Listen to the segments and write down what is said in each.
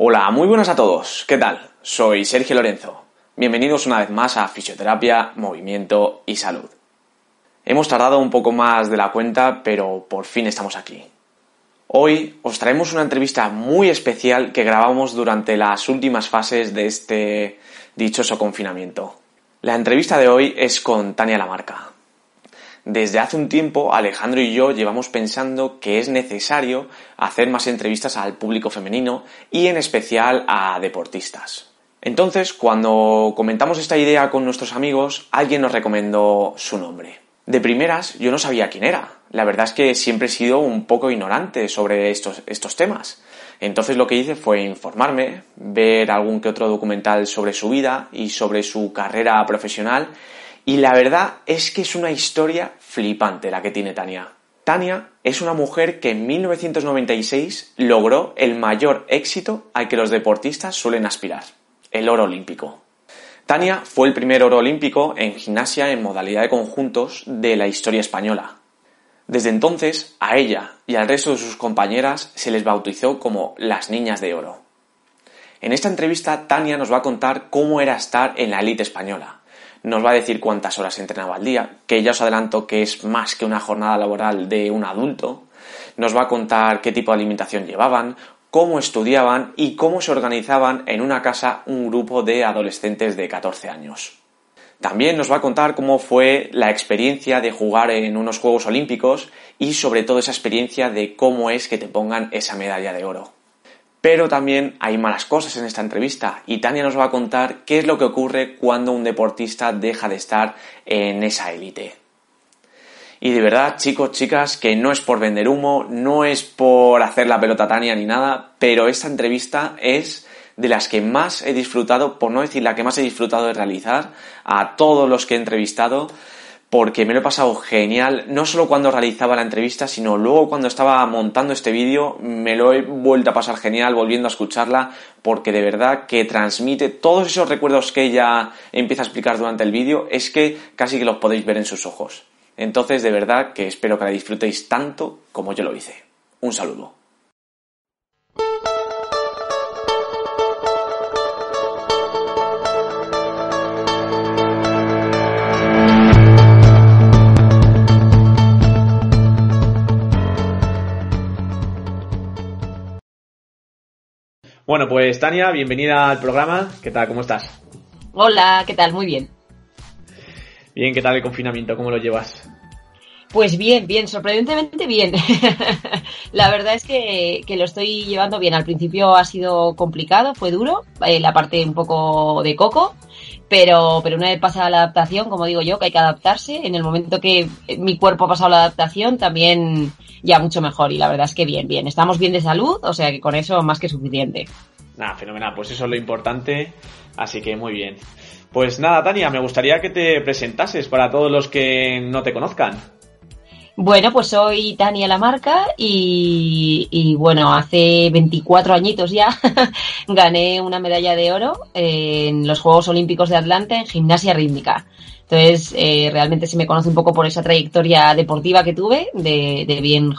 Hola, muy buenas a todos. ¿Qué tal? Soy Sergio Lorenzo. Bienvenidos una vez más a Fisioterapia, Movimiento y Salud. Hemos tardado un poco más de la cuenta, pero por fin estamos aquí. Hoy os traemos una entrevista muy especial que grabamos durante las últimas fases de este dichoso confinamiento. La entrevista de hoy es con Tania Lamarca. Desde hace un tiempo Alejandro y yo llevamos pensando que es necesario hacer más entrevistas al público femenino y en especial a deportistas. Entonces, cuando comentamos esta idea con nuestros amigos, alguien nos recomendó su nombre. De primeras, yo no sabía quién era. La verdad es que siempre he sido un poco ignorante sobre estos, estos temas. Entonces lo que hice fue informarme, ver algún que otro documental sobre su vida y sobre su carrera profesional y la verdad es que es una historia flipante la que tiene Tania. Tania es una mujer que en 1996 logró el mayor éxito al que los deportistas suelen aspirar, el oro olímpico. Tania fue el primer oro olímpico en gimnasia en modalidad de conjuntos de la historia española. Desde entonces, a ella y al resto de sus compañeras se les bautizó como las niñas de oro. En esta entrevista, Tania nos va a contar cómo era estar en la élite española, nos va a decir cuántas horas entrenaba al día, que ya os adelanto que es más que una jornada laboral de un adulto, nos va a contar qué tipo de alimentación llevaban, cómo estudiaban y cómo se organizaban en una casa un grupo de adolescentes de 14 años. También nos va a contar cómo fue la experiencia de jugar en unos Juegos Olímpicos y sobre todo esa experiencia de cómo es que te pongan esa medalla de oro. Pero también hay malas cosas en esta entrevista y Tania nos va a contar qué es lo que ocurre cuando un deportista deja de estar en esa élite. Y de verdad, chicos, chicas, que no es por vender humo, no es por hacer la pelota Tania ni nada, pero esta entrevista es de las que más he disfrutado, por no decir la que más he disfrutado de realizar, a todos los que he entrevistado, porque me lo he pasado genial, no solo cuando realizaba la entrevista, sino luego cuando estaba montando este vídeo, me lo he vuelto a pasar genial volviendo a escucharla, porque de verdad que transmite todos esos recuerdos que ella empieza a explicar durante el vídeo, es que casi que los podéis ver en sus ojos. Entonces, de verdad que espero que la disfrutéis tanto como yo lo hice. Un saludo. Bueno, pues Tania, bienvenida al programa. ¿Qué tal? ¿Cómo estás? Hola, ¿qué tal? Muy bien. Bien, ¿qué tal el confinamiento? ¿Cómo lo llevas? Pues bien, bien, sorprendentemente bien. la verdad es que, lo estoy llevando bien. Al principio ha sido complicado, fue duro, eh, la parte un poco de coco, pero, pero una vez pasada la adaptación, como digo yo, que hay que adaptarse, en el momento que mi cuerpo ha pasado la adaptación, también ya mucho mejor. Y la verdad es que bien, bien. Estamos bien de salud, o sea que con eso más que suficiente. Nada, fenomenal. Pues eso es lo importante. Así que muy bien. Pues nada, Tania, me gustaría que te presentases para todos los que no te conozcan. Bueno, pues soy Tania Lamarca y, y bueno, hace 24 añitos ya gané una medalla de oro en los Juegos Olímpicos de Atlanta en gimnasia rítmica. Entonces, eh, realmente se me conoce un poco por esa trayectoria deportiva que tuve de, bien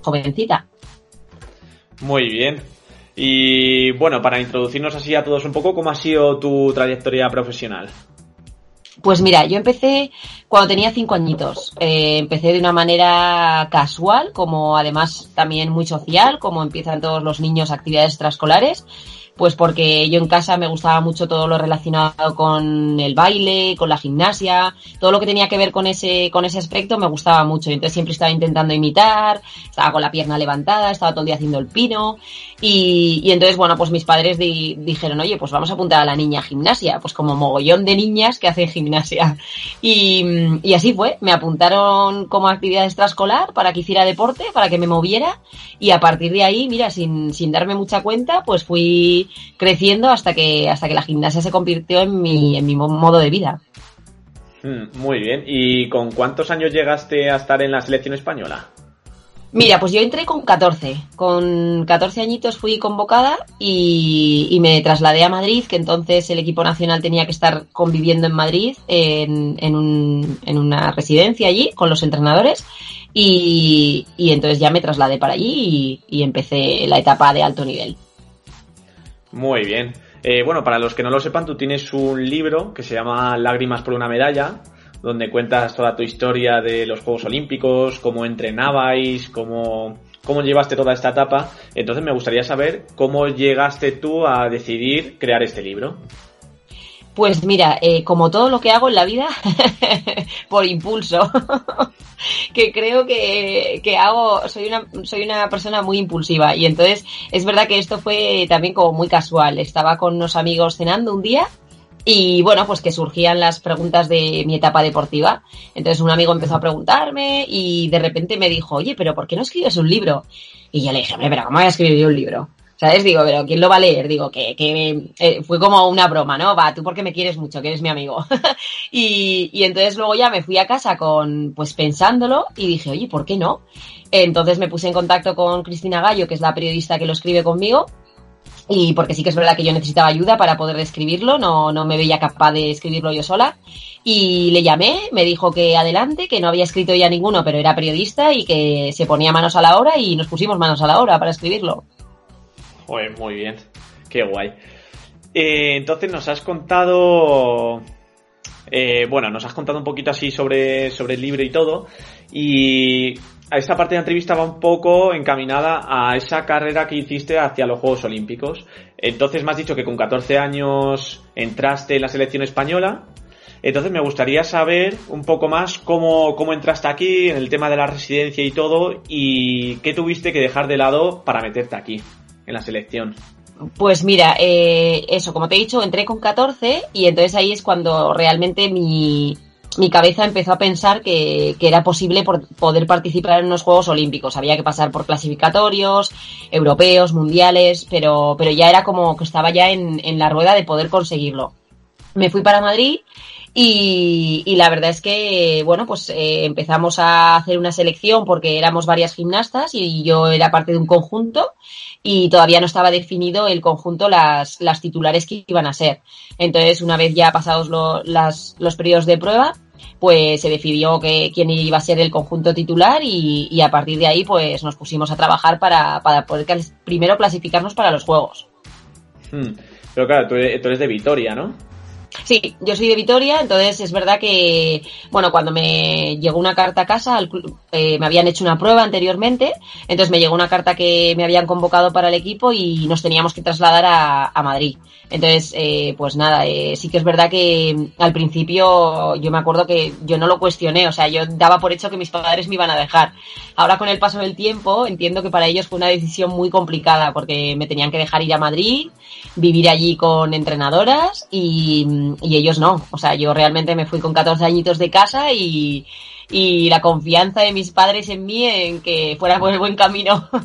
jovencita. Muy bien. Y bueno, para introducirnos así a todos un poco, ¿cómo ha sido tu trayectoria profesional? Pues mira, yo empecé cuando tenía cinco añitos. Eh, empecé de una manera casual, como además también muy social, como empiezan todos los niños actividades extraescolares pues porque yo en casa me gustaba mucho todo lo relacionado con el baile, con la gimnasia, todo lo que tenía que ver con ese, con ese aspecto me gustaba mucho. Entonces siempre estaba intentando imitar, estaba con la pierna levantada, estaba todo el día haciendo el pino. Y, y entonces, bueno, pues mis padres dijeron, oye, pues vamos a apuntar a la niña a gimnasia, pues como mogollón de niñas que hacen gimnasia. Y, y así fue, me apuntaron como actividad extraescolar para que hiciera deporte, para que me moviera. Y a partir de ahí, mira, sin, sin darme mucha cuenta, pues fui creciendo hasta que, hasta que la gimnasia se convirtió en mi, en mi modo de vida. Hmm, muy bien. ¿Y con cuántos años llegaste a estar en la selección española? Mira, pues yo entré con 14. Con 14 añitos fui convocada y, me trasladé a Madrid, que entonces el equipo nacional tenía que estar conviviendo en Madrid, en, en, una residencia allí, con los entrenadores. Y, entonces ya me trasladé para allí y empecé la etapa de alto nivel. Muy bien. Eh, bueno, para los que no lo sepan, tú tienes un libro que se llama Lágrimas por una medalla, donde cuentas toda tu historia de los Juegos Olímpicos, cómo entrenabais, cómo, cómo llevaste toda esta etapa. Entonces me gustaría saber cómo llegaste tú a decidir crear este libro. Pues mira, eh, como todo lo que hago en la vida, por impulso, que creo que, que, hago, soy una, soy una persona muy impulsiva y entonces es verdad que esto fue también como muy casual. Estaba con unos amigos cenando un día y bueno, pues que surgían las preguntas de mi etapa deportiva. Entonces un amigo empezó a preguntarme y de repente me dijo, oye, pero ¿por qué no escribes un libro? Y yo le dije, hombre, pero ¿cómo voy a escribir yo un libro? ¿Sabes? Digo, pero ¿quién lo va a leer? Digo, que, que eh, fue como una broma, ¿no? Va, tú porque me quieres mucho, que eres mi amigo. y, y entonces luego ya me fui a casa con, pues pensándolo y dije, oye, ¿por qué no? Entonces me puse en contacto con Cristina Gallo, que es la periodista que lo escribe conmigo, y porque sí que es verdad que yo necesitaba ayuda para poder escribirlo, no, no me veía capaz de escribirlo yo sola. Y le llamé, me dijo que adelante, que no había escrito ya ninguno, pero era periodista y que se ponía manos a la obra y nos pusimos manos a la obra para escribirlo. Pues muy bien, qué guay. Eh, entonces nos has contado, eh, bueno, nos has contado un poquito así sobre, sobre el libro y todo. Y esta parte de la entrevista va un poco encaminada a esa carrera que hiciste hacia los Juegos Olímpicos. Entonces me has dicho que con 14 años entraste en la selección española. Entonces me gustaría saber un poco más cómo, cómo entraste aquí, en el tema de la residencia y todo, y qué tuviste que dejar de lado para meterte aquí en la selección? Pues mira, eh, eso, como te he dicho, entré con 14 y entonces ahí es cuando realmente mi, mi cabeza empezó a pensar que, que, era posible por poder participar en unos Juegos Olímpicos. Había que pasar por clasificatorios, europeos, mundiales, pero, pero ya era como que estaba ya en, en la rueda de poder conseguirlo. Me fui para Madrid y, la verdad es que, bueno, pues eh, empezamos a hacer una selección porque éramos varias gimnastas y yo era parte de un conjunto y todavía no estaba definido el conjunto, las, las titulares que iban a ser. Entonces, una vez ya pasados lo, las, los periodos de prueba, pues se decidió que quién iba a ser el conjunto titular y, y a partir de ahí, pues nos pusimos a trabajar para, para poder primero clasificarnos para los Juegos. Hmm. Pero claro, tú eres, tú eres de Vitoria, ¿no? Sí, yo soy de Vitoria, entonces es verdad que, bueno, cuando me llegó una carta a casa, al, eh, me habían hecho una prueba anteriormente, entonces me llegó una carta que me habían convocado para el equipo y nos teníamos que trasladar a, a Madrid. Entonces, eh, pues nada, eh, sí que es verdad que al principio yo me acuerdo que yo no lo cuestioné, o sea, yo daba por hecho que mis padres me iban a dejar. Ahora con el paso del tiempo entiendo que para ellos fue una decisión muy complicada porque me tenían que dejar ir a Madrid, vivir allí con entrenadoras y, y ellos no. O sea, yo realmente me fui con 14 añitos de casa y, y la confianza de mis padres en mí en que fuera por el buen camino.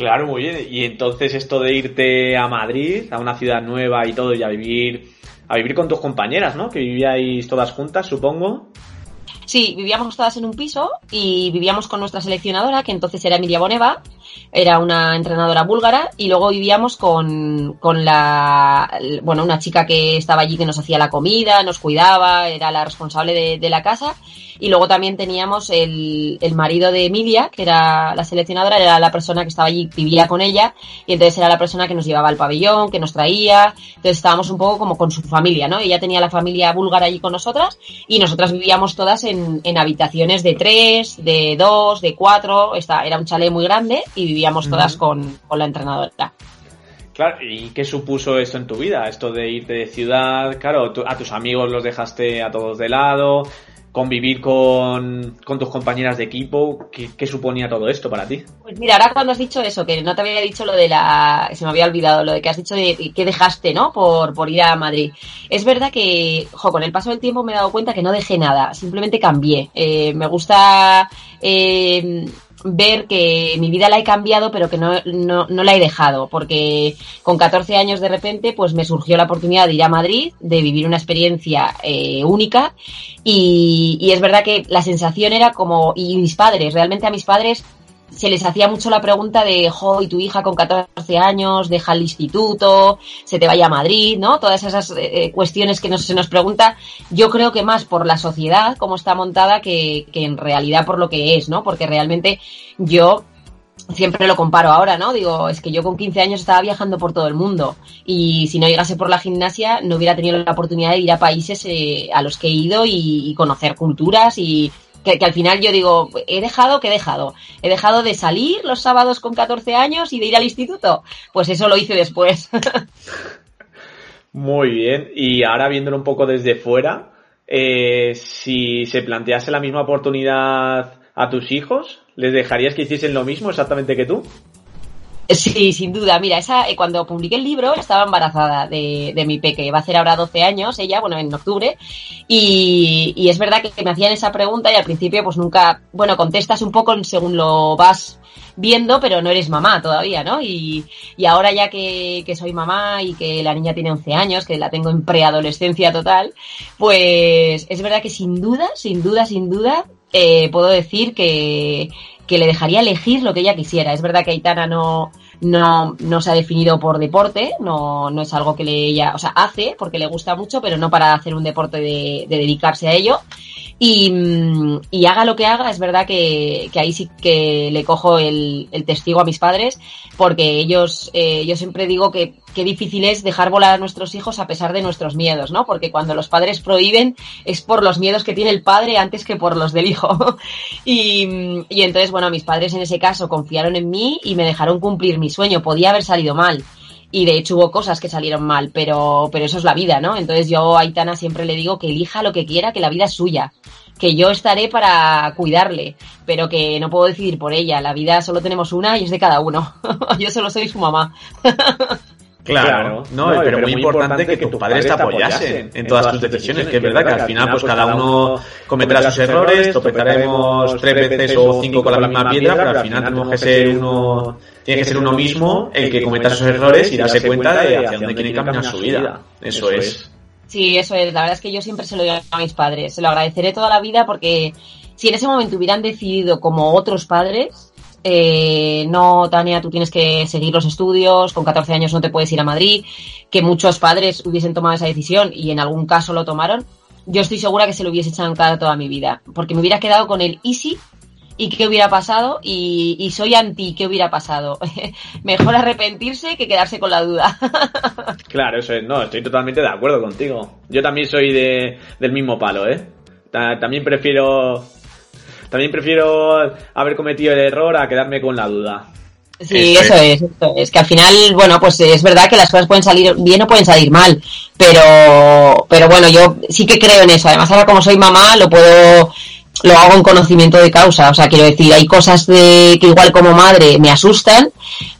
Claro, muy bien. Y entonces esto de irte a Madrid, a una ciudad nueva y todo, y a vivir, a vivir con tus compañeras, ¿no? Que vivíais todas juntas, supongo. Sí, vivíamos todas en un piso y vivíamos con nuestra seleccionadora, que entonces era Emilia Boneva, era una entrenadora búlgara, y luego vivíamos con, con la, bueno, una chica que estaba allí que nos hacía la comida, nos cuidaba, era la responsable de, de la casa, y luego también teníamos el, el, marido de Emilia, que era la seleccionadora, era la persona que estaba allí, vivía con ella, y entonces era la persona que nos llevaba al pabellón, que nos traía, entonces estábamos un poco como con su familia, ¿no? Ella tenía la familia búlgara allí con nosotras, y nosotras vivíamos todas en, en habitaciones de tres, de dos, de cuatro, esta, era un chalet muy grande, y vivíamos todas uh -huh. con, con la entrenadora. Claro, ¿y qué supuso esto en tu vida? Esto de irte de ciudad, claro, a tus amigos los dejaste a todos de lado, convivir con, con, tus compañeras de equipo, ¿qué, ¿qué, suponía todo esto para ti? Pues mira, ahora cuando has dicho eso, que no te había dicho lo de la, se me había olvidado, lo de que has dicho de que dejaste, ¿no? Por, por ir a Madrid. Es verdad que, jo, con el paso del tiempo me he dado cuenta que no dejé nada, simplemente cambié. Eh, me gusta, eh, ver que mi vida la he cambiado, pero que no, no, no, la he dejado, porque con 14 años de repente, pues me surgió la oportunidad de ir a Madrid, de vivir una experiencia eh, única, y, y, es verdad que la sensación era como, y mis padres, realmente a mis padres se les hacía mucho la pregunta de, jo, y tu hija con 14 años deja el instituto, se te vaya a Madrid, ¿no? Todas esas eh, cuestiones que nos, se nos pregunta, yo creo que más por la sociedad, cómo está montada, que, que en realidad por lo que es, ¿no? Porque realmente yo siempre lo comparo ahora, ¿no? Digo, es que yo con 15 años estaba viajando por todo el mundo y si no llegase por la gimnasia no hubiera tenido la oportunidad de ir a países eh, a los que he ido y, conocer culturas y que, al final yo digo, he dejado, que he dejado? He dejado de salir los sábados con 14 años y de ir al instituto. Pues eso lo hice después. Muy bien. Y ahora viéndolo un poco desde fuera, eh, si se plantease la misma oportunidad a tus hijos, ¿les dejarías que hiciesen lo mismo exactamente que tú? Sí, sin duda. Mira, esa, eh, cuando publiqué el libro estaba embarazada de, de mi peque. Va a hacer ahora 12 años ella, bueno, en octubre. Y, y, es verdad que me hacían esa pregunta y al principio pues nunca, bueno, contestas un poco según lo vas viendo, pero no eres mamá todavía, ¿no? Y, y ahora ya que, que, soy mamá y que la niña tiene 11 años, que la tengo en preadolescencia total, pues es verdad que sin duda, sin duda, sin duda, eh, puedo decir que, que le dejaría elegir lo que ella quisiera. Es verdad que Aitana no, no, no se ha definido por deporte, no, no es algo que le ella, o sea, hace porque le gusta mucho, pero no para hacer un deporte de, de dedicarse a ello. Y, mm, y, haga lo que haga, es verdad que, que ahí sí que le cojo el, el, testigo a mis padres, porque ellos, eh, yo siempre digo que qué difícil es dejar volar a nuestros hijos a pesar de nuestros miedos, ¿no? Porque cuando los padres prohíben es por los miedos que tiene el padre antes que por los del hijo. y, y entonces, bueno, mis padres en ese caso confiaron en mí y me dejaron cumplir mi sueño. Podía haber salido mal y de hecho hubo cosas que salieron mal, pero, pero eso es la vida, ¿no? Entonces yo a Aitana siempre le digo que elija lo que quiera, que la vida es suya, que yo estaré para cuidarle, pero que no puedo decidir por ella, la vida solo tenemos una y es de cada uno, yo solo soy su mamá. Claro, no, pero, muy importante que, tus padres te apoyasen en todas tus decisiones, que es verdad que al final pues, pues cada uno cometerá sus errores, tropezaremos tres veces o cinco con la misma piedra, pero al final tenemos que ser uno, tiene que ser uno mismo el que cometa sus errores y darse cuenta de hacia dónde quiere caminar su vida. Eso es. Sí, eso es. La verdad es que yo siempre se lo digo a mis padres. Se lo agradeceré toda la vida porque si en ese momento hubieran decidido como otros padres, eh, no, Tania, tú tienes que seguir los estudios, con 14 años no te puedes ir a Madrid, que muchos padres hubiesen tomado esa decisión y en algún caso lo tomaron, yo estoy segura que se lo hubiese echado en cara toda mi vida, porque me hubiera quedado con el easy y qué hubiera pasado y, soy anti qué hubiera pasado. Mejor arrepentirse que quedarse con la duda. claro, eso es, no, estoy totalmente de acuerdo contigo. Yo también soy de, del mismo palo, ¿eh? También prefiero también prefiero haber cometido el error a quedarme con la duda. Sí, eso es, es, que al final, bueno, pues es verdad que las cosas pueden salir bien o pueden salir mal, pero, pero bueno, yo sí que creo en eso. Además, ahora como soy mamá, lo puedo, lo hago en conocimiento de causa. O sea, quiero decir, hay cosas de que igual como madre me asustan,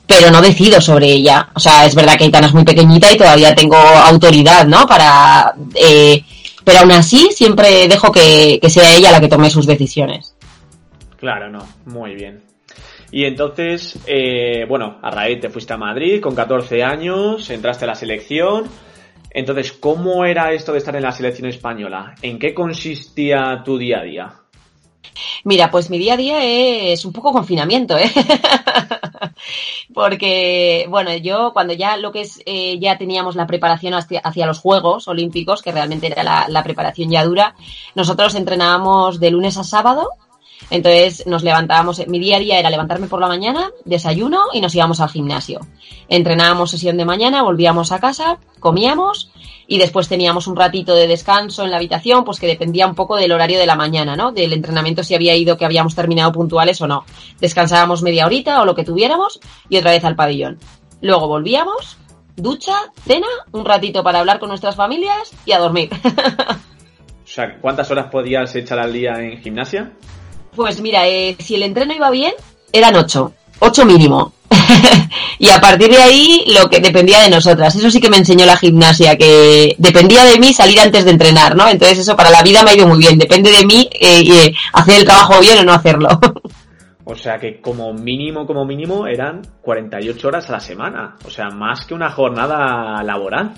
pero no decido sobre ella. O sea, es verdad que Aitana es muy pequeñita y todavía tengo autoridad, ¿no? Para, eh, pero aún así siempre dejo que, que sea ella la que tome sus decisiones. Claro, no, muy bien. Y entonces, eh, bueno, a raíz te fuiste a Madrid con 14 años, entraste a la selección. Entonces, ¿cómo era esto de estar en la selección española? ¿En qué consistía tu día a día? Mira, pues mi día a día es un poco confinamiento, ¿eh? Porque, bueno, yo cuando ya lo que es, eh, ya teníamos la preparación hacia, los Juegos Olímpicos, que realmente era la preparación ya dura, nosotros entrenábamos de lunes a sábado entonces nos levantábamos, mi día a día era levantarme por la mañana, desayuno y nos íbamos al gimnasio. Entrenábamos sesión de mañana, volvíamos a casa, comíamos y después teníamos un ratito de descanso en la habitación, pues que dependía un poco del horario de la mañana, ¿no? Del entrenamiento si había ido que habíamos terminado puntuales o no. Descansábamos media horita o lo que tuviéramos y otra vez al pabellón. Luego volvíamos, ducha, cena, un ratito para hablar con nuestras familias y a dormir. o sea, ¿cuántas horas podías echar al día en gimnasia? Pues mira, eh, si el entreno iba bien, eran ocho, ocho mínimo. y a partir de ahí, lo que dependía de nosotras. Eso sí que me enseñó la gimnasia, que dependía de mí salir antes de entrenar, ¿no? Entonces eso para la vida me ha ido muy bien. Depende de mí eh, hacer el trabajo bien o no hacerlo. o sea que como mínimo, como mínimo, eran 48 horas a la semana. O sea, más que una jornada laboral.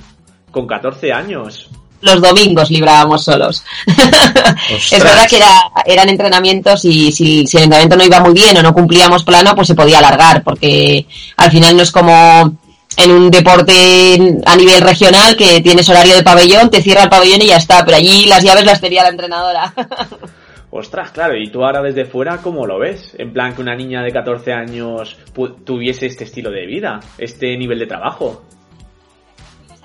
Con 14 años los domingos librábamos solos. es verdad que era, eran entrenamientos y si, si, el entrenamiento no iba muy bien o no cumplíamos plano, pues se podía alargar, porque al final no es como en un deporte a nivel regional que tienes horario de pabellón, te cierra el pabellón y ya está, pero allí las llaves las tenía la entrenadora. Ostras, claro, y tú ahora desde fuera, ¿cómo lo ves? En plan que una niña de 14 años tuviese este estilo de vida, este nivel de trabajo.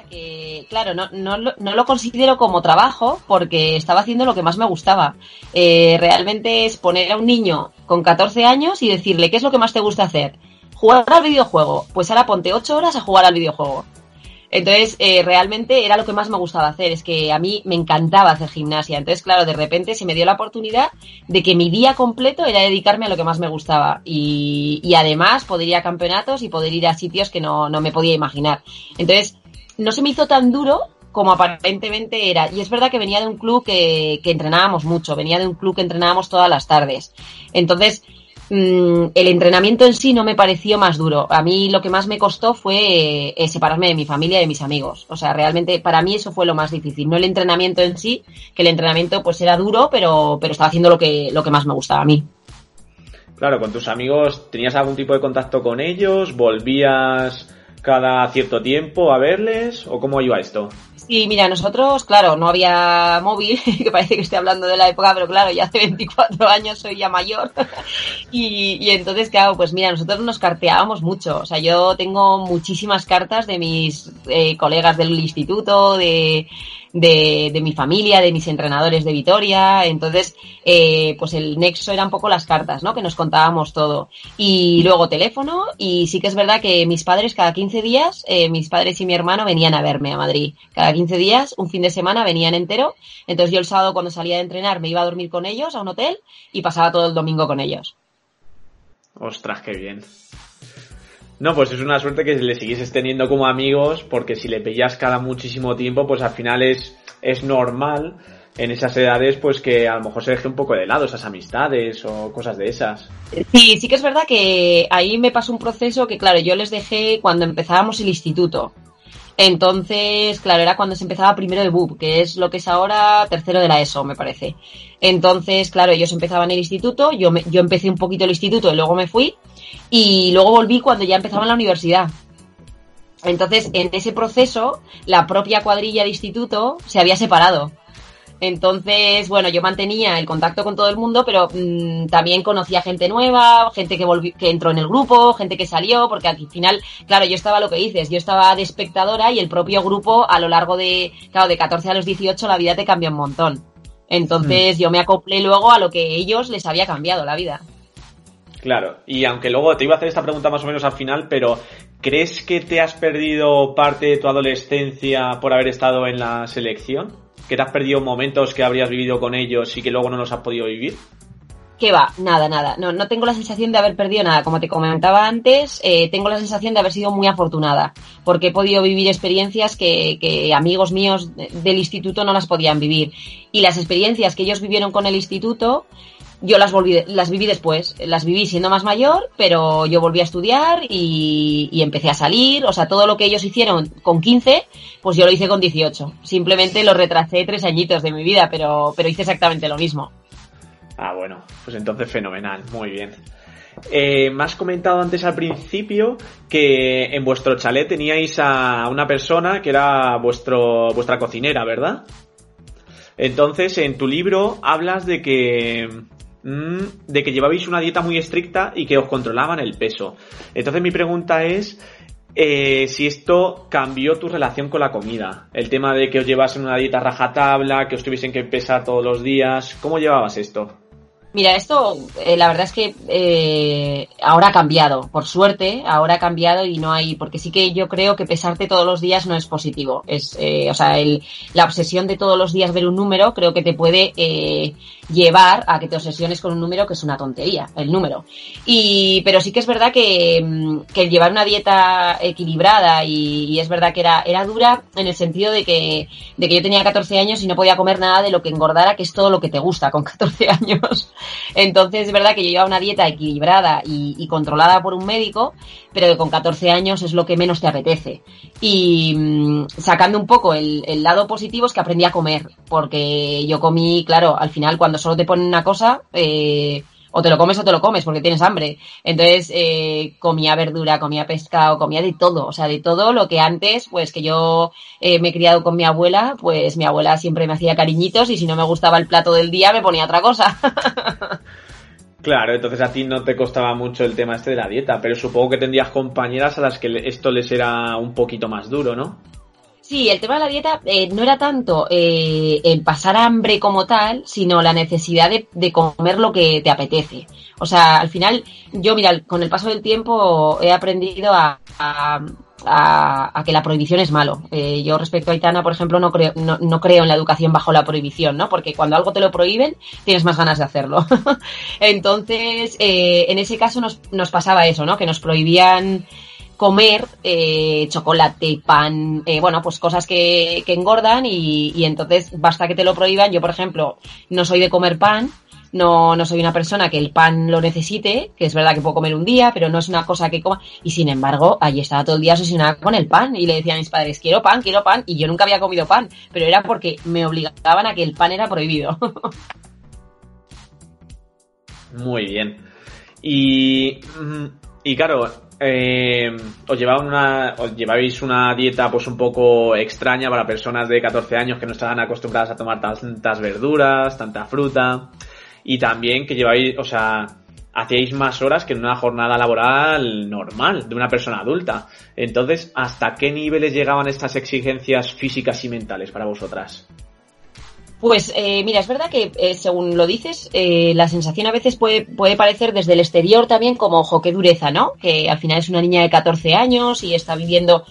Que, claro, no, no, no, lo considero como trabajo porque estaba haciendo lo que más me gustaba. Eh, realmente es poner a un niño con 14 años y decirle qué es lo que más te gusta hacer. Jugar al videojuego. Pues ahora ponte 8 horas a jugar al videojuego. Entonces, eh, realmente era lo que más me gustaba hacer, es que a mí me encantaba hacer gimnasia. Entonces, claro, de repente se me dio la oportunidad de que mi día completo era dedicarme a lo que más me gustaba. Y, y además poder ir a campeonatos y poder ir a sitios que no, no me podía imaginar. Entonces, no se me hizo tan duro como aparentemente era. Y es verdad que venía de un club que, que entrenábamos mucho, venía de un club que entrenábamos todas las tardes. Entonces, Mm, el entrenamiento en sí no me pareció más duro. A mí lo que más me costó fue eh, separarme de mi familia y de mis amigos. O sea, realmente para mí eso fue lo más difícil. No el entrenamiento en sí, que el entrenamiento pues era duro, pero, pero estaba haciendo lo que, lo que más me gustaba a mí. Claro, con tus amigos, ¿tenías algún tipo de contacto con ellos? ¿Volvías cada cierto tiempo a verles? ¿O cómo iba esto? Sí, mira, nosotros, claro, no había móvil, que parece que estoy hablando de la época, pero claro, ya hace 24 años soy ya mayor. y, y entonces, claro, pues mira, nosotros nos carteábamos mucho. O sea, yo tengo muchísimas cartas de mis eh, colegas del instituto, de, de, de, mi familia, de mis entrenadores de Vitoria. Entonces, eh, pues el nexo era un poco las cartas, ¿no? Que nos contábamos todo. Y luego teléfono, y sí que es verdad que mis padres cada 15 días, eh, mis padres y mi hermano venían a verme a Madrid. Cada 15 días, un fin de semana venían entero. Entonces yo el sábado cuando salía de entrenar me iba a dormir con ellos a un hotel y pasaba todo el domingo con ellos. Ostras, qué bien. No, pues es una suerte que le siguieses teniendo como amigos, porque si le pillas cada muchísimo tiempo, pues al final es, es normal en esas edades, pues que a lo mejor se deje un poco de lado esas amistades o cosas de esas. Sí, sí que es verdad que ahí me pasó un proceso que, claro, yo les dejé cuando empezábamos el instituto. Entonces, claro, era cuando se empezaba primero de BUP, que es lo que es ahora tercero de la ESO, me parece. Entonces, claro, ellos empezaban el instituto, yo, me, yo empecé un poquito el instituto y luego me fui, y luego volví cuando ya empezaba la universidad. Entonces, en ese proceso, la propia cuadrilla de instituto se había separado. Entonces, bueno, yo mantenía el contacto con todo el mundo, pero mmm, también conocía gente nueva, gente que, volvió, que entró en el grupo, gente que salió, porque al final, claro, yo estaba lo que dices, yo estaba de espectadora y el propio grupo a lo largo de, claro, de 14 a los 18 la vida te cambia un montón. Entonces mm. yo me acoplé luego a lo que ellos les había cambiado la vida. Claro, y aunque luego te iba a hacer esta pregunta más o menos al final, pero ¿crees que te has perdido parte de tu adolescencia por haber estado en la selección? que te has perdido momentos que habrías vivido con ellos y que luego no los has podido vivir? ¿Qué va? Nada, nada. No, no tengo la sensación de haber perdido nada. Como te comentaba antes, eh, tengo la sensación de haber sido muy afortunada, porque he podido vivir experiencias que, que amigos míos del instituto no las podían vivir. Y las experiencias que ellos vivieron con el instituto, yo las volví, las viví después, las viví siendo más mayor, pero yo volví a estudiar y, y, empecé a salir, o sea, todo lo que ellos hicieron con 15, pues yo lo hice con 18. Simplemente lo retrasé tres añitos de mi vida, pero, pero hice exactamente lo mismo. Ah, bueno, pues entonces fenomenal, muy bien. Eh, me has comentado antes al principio que en vuestro chalet teníais a una persona que era vuestro, vuestra cocinera, ¿verdad? Entonces, en tu libro hablas de que Mm, de que llevabais una dieta muy estricta y que os controlaban el peso. Entonces mi pregunta es eh, si esto cambió tu relación con la comida. El tema de que os llevasen una dieta rajatabla, que os tuviesen que pesar todos los días. ¿Cómo llevabas esto? Mira, esto eh, la verdad es que eh, ahora ha cambiado, por suerte, ahora ha cambiado y no hay, porque sí que yo creo que pesarte todos los días no es positivo. Es, eh, o sea, el, la obsesión de todos los días ver un número creo que te puede llevar a que te obsesiones con un número que es una tontería, el número. Y, pero sí que es verdad que, mm, que llevar una dieta equilibrada y, es verdad que era, era dura en el sentido de que, de que yo tenía 14 años y no podía comer nada de lo que engordara, que es todo lo que te gusta con 14 años. Entonces es verdad que yo llevaba una dieta equilibrada y, y, controlada por un médico, pero que con 14 años es lo que menos te apetece. Y mmm, sacando un poco el, el, lado positivo es que aprendí a comer, porque yo comí, claro, al final cuando solo te ponen una cosa, eh, o te lo comes o te lo comes porque tienes hambre. Entonces, eh, comía verdura, comía pescado, comía de todo, o sea, de todo lo que antes, pues que yo eh, me he criado con mi abuela, pues mi abuela siempre me hacía cariñitos y si no me gustaba el plato del día me ponía otra cosa. Claro, entonces a ti no te costaba mucho el tema este de la dieta, pero supongo que tendrías compañeras a las que esto les era un poquito más duro, ¿no? Sí, el tema de la dieta eh, no era tanto eh, el pasar hambre como tal, sino la necesidad de, comer lo que te apetece. O sea, al final, yo, mira, con el paso del tiempo he aprendido a, a, que la prohibición es malo. Eh, yo respecto a Aitana, por ejemplo, no creo, no, no, creo en la educación bajo la prohibición, ¿no? Porque cuando algo te lo prohíben, tienes más ganas de hacerlo. Entonces, en ese caso nos, nos pasaba eso, ¿no? Que nos prohibían comer eh, chocolate, pan, eh, bueno, pues cosas que, que engordan y, y, entonces basta que te lo prohíban. Yo, por ejemplo, no soy de comer pan, no, no soy una persona que el pan lo necesite, que es verdad que puedo comer un día, pero no es una cosa que coma. Y sin embargo, allí estaba todo el día asesinada con el pan y le decía a mis padres, quiero pan, quiero pan, y yo nunca había comido pan, pero era porque me obligaban a que el pan era prohibido. Muy bien. Y, mm, y claro, eh, os, una, os lleváis una dieta pues un poco extraña para personas de 14 años que no estaban acostumbradas a tomar tantas verduras, tanta fruta y también que lleváis, o sea, hacíais más horas que en una jornada laboral normal de una persona adulta. Entonces, ¿hasta qué niveles llegaban estas exigencias físicas y mentales para vosotras? Pues eh, mira, es verdad que eh, según lo dices, eh, la sensación a veces puede, puede parecer desde el exterior también como, ojo, qué dureza, ¿no? Que al final es una niña de 14 años y está viviendo,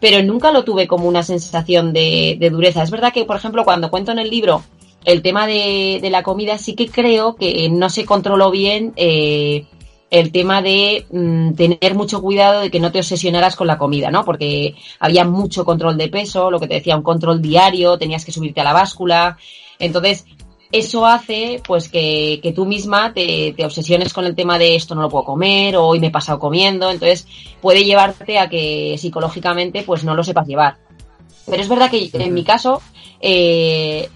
pero nunca lo tuve como una sensación de, de dureza. Es verdad que, por ejemplo, cuando cuento en el libro el tema de, de la comida, sí que creo que no se controló bien eh, el tema de mm, tener mucho cuidado de que no te obsesionaras con la comida, ¿no? Porque había mucho control de peso, lo que te decía, un control diario, tenías que subirte a la báscula. Entonces, eso hace pues que, que tú misma te, te, obsesiones con el tema de esto no lo puedo comer o hoy me he pasado comiendo. Entonces, puede llevarte a que psicológicamente pues no lo sepas llevar. Pero es verdad que en mi caso, eh,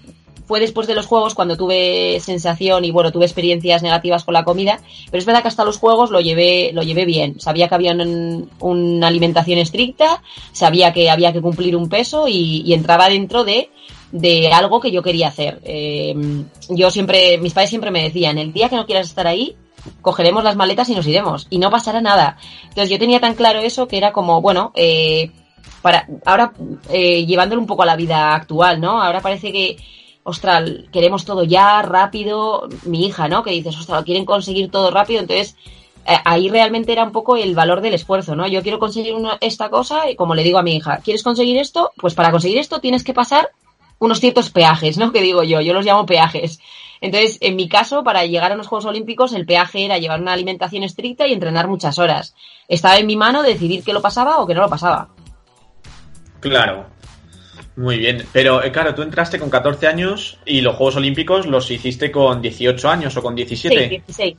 fue después de los juegos cuando tuve sensación y bueno, tuve experiencias negativas con la comida, pero es verdad que hasta los juegos lo llevé, lo llevé bien. Sabía que había una alimentación estricta, sabía que había que cumplir un peso y, entraba dentro de, de algo que yo quería hacer. Em, yo siempre, mis padres siempre me decían, el día que no quieras estar ahí, cogeremos las maletas y nos iremos y no pasará nada. Entonces yo tenía tan claro eso que era como, bueno, eh, para ahora eh, llevándolo un poco a la vida actual, ¿no? Ahora parece que ostras, queremos todo ya, rápido, mi hija, ¿no? Que dices, ostras, quieren conseguir todo rápido, entonces eh, ahí realmente era un poco el valor del esfuerzo, ¿no? Yo quiero conseguir esta cosa y como le digo a mi hija, ¿quieres conseguir esto? Pues para conseguir esto tienes que pasar unos ciertos peajes, ¿no? Que digo yo, yo los llamo peajes. Entonces, en mi caso, para llegar a los Juegos Olímpicos, el peaje era llevar una alimentación estricta y entrenar muchas horas. Estaba en mi mano decidir que lo pasaba o que no lo pasaba. Claro, muy bien, pero eh, claro, tú entraste con 14 años y los Juegos Olímpicos los hiciste con 18 años o con 17. Sí, 16.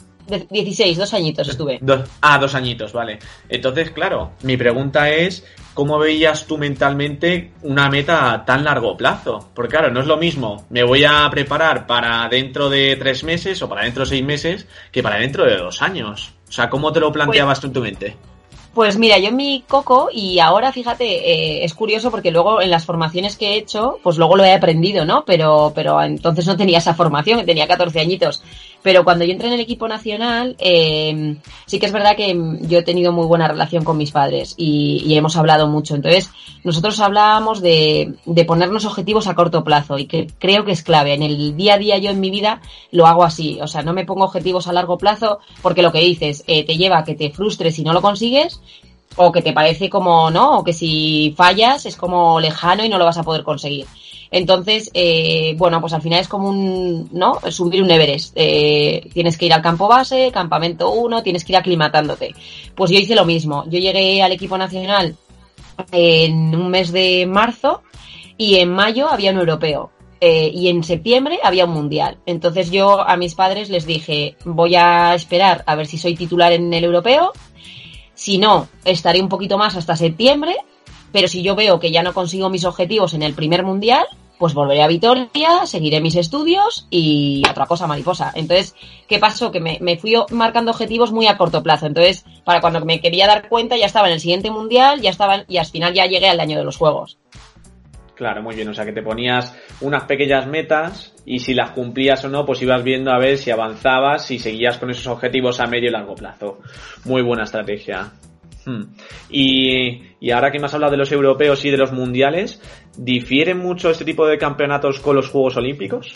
16, dos añitos estuve. ah, dos añitos, vale. Entonces, claro, mi pregunta es, ¿cómo veías tú mentalmente una meta a tan largo plazo? Porque claro, no es lo mismo, me voy a preparar para dentro de tres meses o para dentro de seis meses que para dentro de dos años. O sea, ¿cómo te lo planteabas pues tú en tu mente? Pues mira, yo en mi coco y ahora fíjate, eh, es curioso porque luego en las formaciones que he hecho, pues luego lo he aprendido, ¿no? Pero, pero entonces no tenía esa formación, tenía 14 añitos. Pero cuando yo entré en el equipo nacional, eh, sí que es verdad que yo he tenido muy buena relación con mis padres y, y hemos hablado mucho. Entonces, nosotros hablábamos de, de, ponernos objetivos a corto plazo y que creo que es clave. En el día a día yo en mi vida lo hago así. O sea, no me pongo objetivos a largo plazo porque lo que dices eh, te lleva a que te frustres si no lo consigues o que te parece como, ¿no? O que si fallas es como lejano y no lo vas a poder conseguir. Entonces, eh, bueno, pues al final es como un, ¿no? Subir un Everest. Eh, tienes que ir al campo base, campamento 1, tienes que ir aclimatándote. Pues yo hice lo mismo. Yo llegué al equipo nacional en un mes de marzo y en mayo había un europeo. Eh, y en septiembre había un mundial. Entonces yo a mis padres les dije, voy a esperar a ver si soy titular en el europeo. Si no, estaré un poquito más hasta septiembre pero si yo veo que ya no consigo mis objetivos en el primer mundial, pues volveré a Vitoria, seguiré mis estudios y otra cosa mariposa. Entonces, ¿qué pasó? Que me, fui marcando objetivos muy a corto plazo. Entonces, para cuando me quería dar cuenta, ya estaba en el siguiente mundial, ya estaba, y al final ya llegué al año de los juegos. Claro, muy bien. O sea, que te ponías unas pequeñas metas y si las cumplías o no, pues ibas viendo a ver si avanzabas y seguías con esos objetivos a medio y largo plazo. Muy buena estrategia. Hmm. Y, y, ahora que me has hablado de los europeos y de los mundiales, ¿difieren mucho este tipo de campeonatos con los Juegos Olímpicos?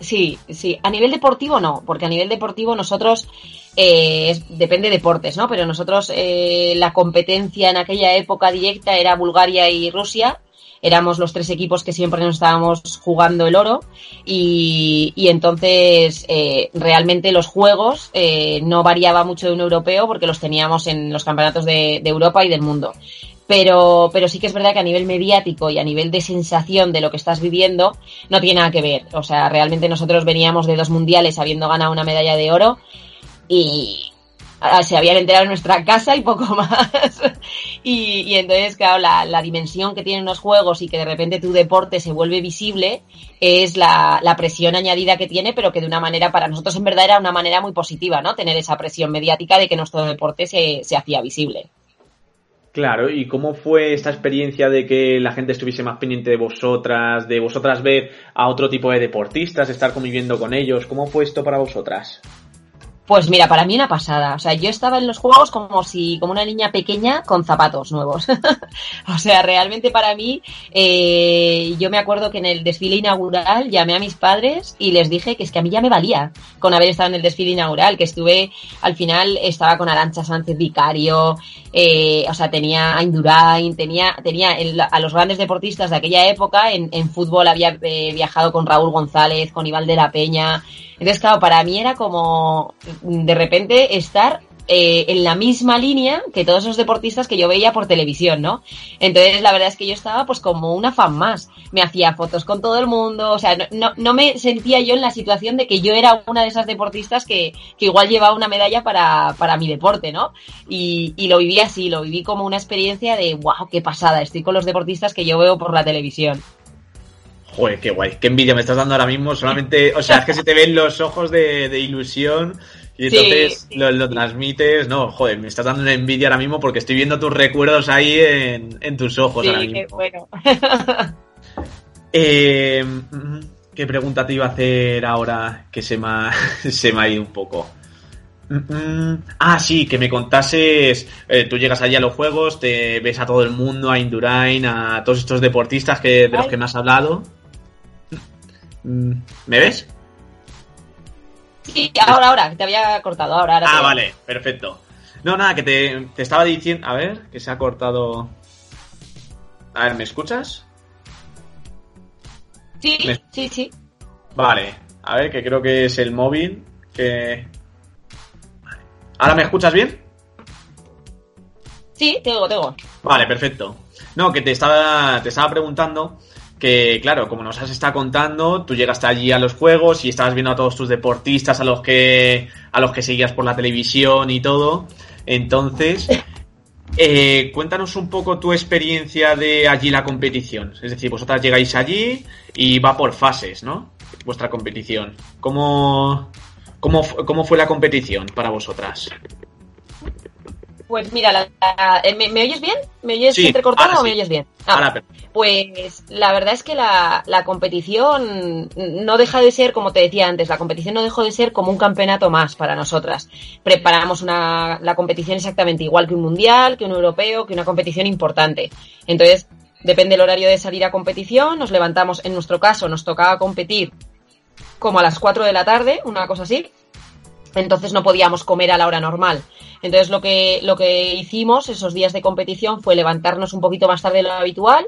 Sí, sí. A nivel deportivo no, porque a nivel deportivo nosotros eh, depende de deportes, ¿no? Pero nosotros eh, la competencia en aquella época directa era Bulgaria y Rusia éramos los tres equipos que siempre nos estábamos jugando el oro y, y entonces eh, realmente los juegos eh, no variaba mucho de un europeo porque los teníamos en los campeonatos de, de Europa y del mundo. Pero, pero sí que es verdad que a nivel mediático y a nivel de sensación de lo que estás viviendo no tiene nada que ver. O sea, realmente nosotros veníamos de dos mundiales habiendo ganado una medalla de oro y, se habían enterado en nuestra casa y poco más. y, entonces, claro, la, dimensión que tienen los juegos y que de repente tu deporte se vuelve visible es la, presión añadida que tiene, pero que de una manera, para nosotros en verdad era una manera muy positiva, ¿no? Tener esa presión mediática de que nuestro deporte se, se hacía visible. Claro, ¿y cómo fue esta experiencia de que la gente estuviese más pendiente de vosotras, de vosotras ver a otro tipo de deportistas, estar conviviendo con ellos? ¿Cómo fue esto para vosotras? Pues mira, para mí una pasada. O sea, yo estaba en los juegos como si, como una niña pequeña con zapatos nuevos. o sea, realmente para mí, eh, yo me acuerdo que en el desfile inaugural llamé a mis padres y les dije que es que a mí ya me valía con haber estado en el desfile inaugural, que estuve, al final estaba con Arancha Sánchez Vicario, eh, o sea, tenía a Indurain, tenía, tenía a los grandes deportistas de aquella época, en, en fútbol había eh, viajado con Raúl González, con Ival de la Peña, entonces, claro, para mí era como de repente estar eh, en la misma línea que todos esos deportistas que yo veía por televisión, ¿no? Entonces, la verdad es que yo estaba pues como una fan más. Me hacía fotos con todo el mundo, o sea, no, no me sentía yo en la situación de que yo era una de esas deportistas que, que igual llevaba una medalla para, para mi deporte, ¿no? Y, y lo viví así, lo viví como una experiencia de, wow, qué pasada, estoy con los deportistas que yo veo por la televisión. Joder, qué guay, qué envidia me estás dando ahora mismo. Solamente, o sea, es que se te ven los ojos de, ilusión y entonces lo, transmites. No, joder, me estás dando una envidia ahora mismo porque estoy viendo tus recuerdos ahí en, tus ojos ahora mismo. Qué bueno. eh, ¿Qué pregunta te iba a hacer ahora que se me ha, se me ha ido un poco? Ah, sí, que me contases, eh, tú llegas allí a los juegos, te ves a todo el mundo, a Indurain, a todos estos deportistas que, de los que me has hablado. Mm, ¿Me ves? Sí, ahora, ahora, te había cortado, ahora. ahora ah, vale, perfecto. No, nada, que te, estaba diciendo... A ver, que se ha cortado... A ver, ¿me escuchas? Sí, sí, sí. Vale, a ver, que creo que es el móvil que... ¿Ahora me escuchas bien? Sí, tengo, tengo. Vale, perfecto. No, que te estaba, te estaba preguntando que, claro, como nos has estado contando, tú llegaste allí a los juegos y estabas viendo a todos tus deportistas a los que, a los que seguías por la televisión y todo. Entonces, eh, cuéntanos un poco tu experiencia de allí la competición. Es decir, vosotras llegáis allí y va por fases, ¿no? Vuestra competición. ¿Cómo, cómo, cómo fue la competición para vosotras? Pues mira, eh, ¿me, oyes bien? ¿Me oyes entrecortado o me oyes bien? Ah, pues la verdad es que la, competición no deja de ser, como te decía antes, la competición no dejó de ser como un campeonato más para nosotras. Preparamos una, la competición exactamente igual que un mundial, que un europeo, que una competición importante. Entonces, depende del horario de salir a competición, nos levantamos, en nuestro caso nos tocaba competir como a las 4 de la tarde, una cosa así, entonces no podíamos comer a la hora normal. Entonces lo que, lo que hicimos esos días de competición fue levantarnos un poquito más tarde de lo habitual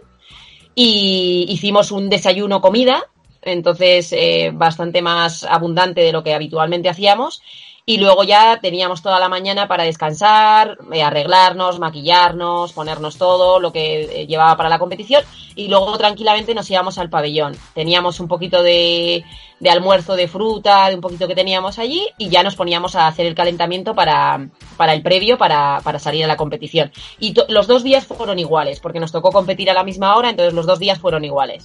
y hicimos un desayuno comida, entonces eh, bastante más abundante de lo que habitualmente hacíamos y luego ya teníamos toda la mañana para descansar, eh, arreglarnos, maquillarnos, ponernos todo lo que eh, llevaba para la competición y luego tranquilamente nos íbamos al pabellón. Teníamos un poquito de, de almuerzo de fruta, de un poquito que teníamos allí y ya nos poníamos a hacer el calentamiento para, para el previo, para, para salir a la competición. Y los dos días fueron iguales, porque nos tocó competir a la misma hora, entonces los dos días fueron iguales.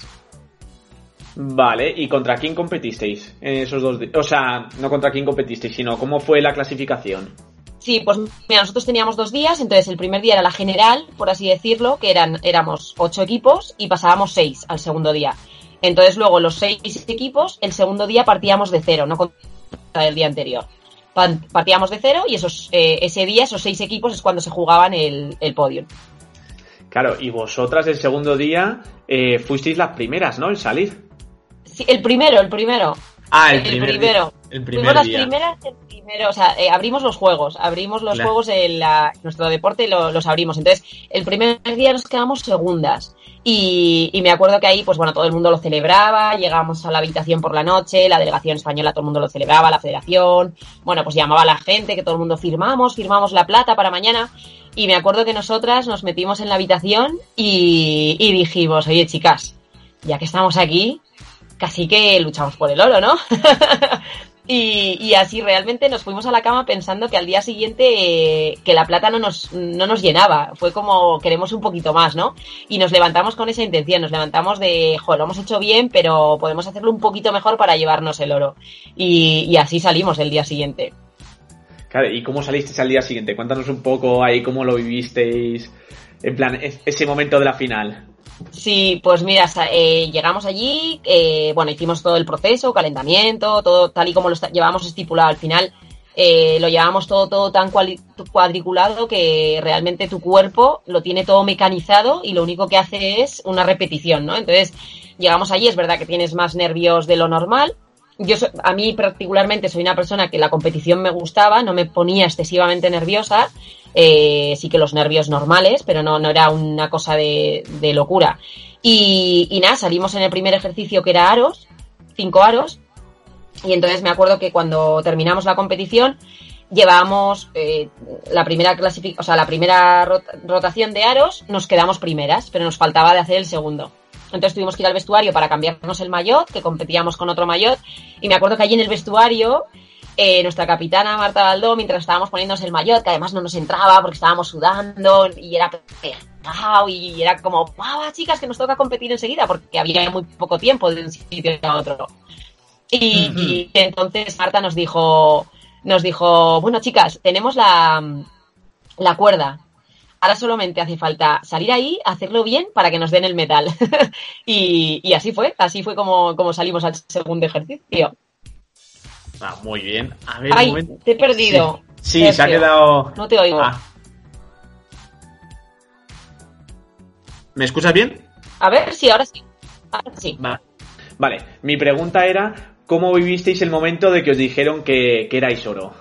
Vale, ¿y contra quién competisteis en esos dos días? O sea, no contra quién competisteis, sino cómo fue la clasificación. Sí, pues mira, nosotros teníamos dos días, entonces el primer día era la general, por así decirlo, que eran, éramos ocho equipos y pasábamos seis al segundo día. Entonces luego los seis equipos, el segundo día partíamos de cero, no contra el día anterior. Partíamos de cero y esos, eh, ese día, esos seis equipos es cuando se jugaban el, el podio. Claro, y vosotras el segundo día eh, fuisteis las primeras, ¿no? En salir. Sí, el primero, el primero. Ah, el, primero. El primero. las primeras, el primero, o sea, eh, abrimos los juegos, abrimos los juegos en la, nuestro deporte los abrimos. Entonces, el primer día nos quedamos segundas. Y, y, me acuerdo que ahí, pues bueno, todo el mundo lo celebraba, llegamos a la habitación por la noche, la delegación española, todo el mundo lo celebraba, la federación, bueno, pues llamaba a la gente, que todo el mundo firmamos, firmamos la plata para mañana. Y me acuerdo que nosotras nos metimos en la habitación y, y dijimos, oye chicas, ya que estamos aquí, casi que luchamos por el oro, ¿no? y, así realmente nos fuimos a la cama pensando que al día siguiente eh, que la plata no nos, no nos llenaba. Fue como queremos un poquito más, ¿no? Y nos levantamos con esa intención, nos levantamos de, joder, lo hemos hecho bien, pero podemos hacerlo un poquito mejor para llevarnos el oro. Y, y así salimos el día siguiente. Claro, ¿y cómo salisteis al día siguiente? Cuéntanos un poco ahí cómo lo vivisteis, en plan, ese momento de la final. Sí, pues mira, eh, llegamos allí, eh, bueno, hicimos todo el proceso, calentamiento, todo tal y como lo llevamos estipulado. Al final eh, lo llevamos todo, todo tan cuadriculado que realmente tu cuerpo lo tiene todo mecanizado y lo único que hace es una repetición, ¿no? Entonces, llegamos allí, es verdad que tienes más nervios de lo normal. Yo, a mí particularmente soy una persona que la competición me gustaba, no me ponía excesivamente nerviosa eh, sí que los nervios normales, pero no, no era una cosa de, locura. Y, nada, salimos en el primer ejercicio que era aros, cinco aros, y entonces me acuerdo que cuando terminamos la competición llevábamos eh, la primera clasific o sea, la primera rotación de aros, nos quedamos primeras, pero nos faltaba de hacer el segundo. Entonces tuvimos que ir al vestuario para cambiarnos el maillot, que competíamos con otro maillot, y me acuerdo que allí en el vestuario eh, nuestra capitana Marta Baldó, mientras estábamos poniéndonos el maillot, que además no nos entraba porque estábamos sudando y era pegado y era como, ¡wow, chicas, que nos toca competir enseguida! Porque había muy poco tiempo de un sitio a otro. Y, entonces Marta nos dijo, nos dijo, bueno, chicas, tenemos la, la cuerda. Ahora solamente hace falta salir ahí, hacerlo bien para que nos den el metal. y, y, así fue, así fue como, como salimos al segundo ejercicio. Ah, muy bien. A ver, Ay, te he perdido. Sí, se ha quedado. No te oigo. Ah. ¿Me escuchas bien? A ver, sí, ahora sí. Ahora sí. Vale. mi pregunta era: ¿cómo vivisteis el momento de que os dijeron que, que erais oro?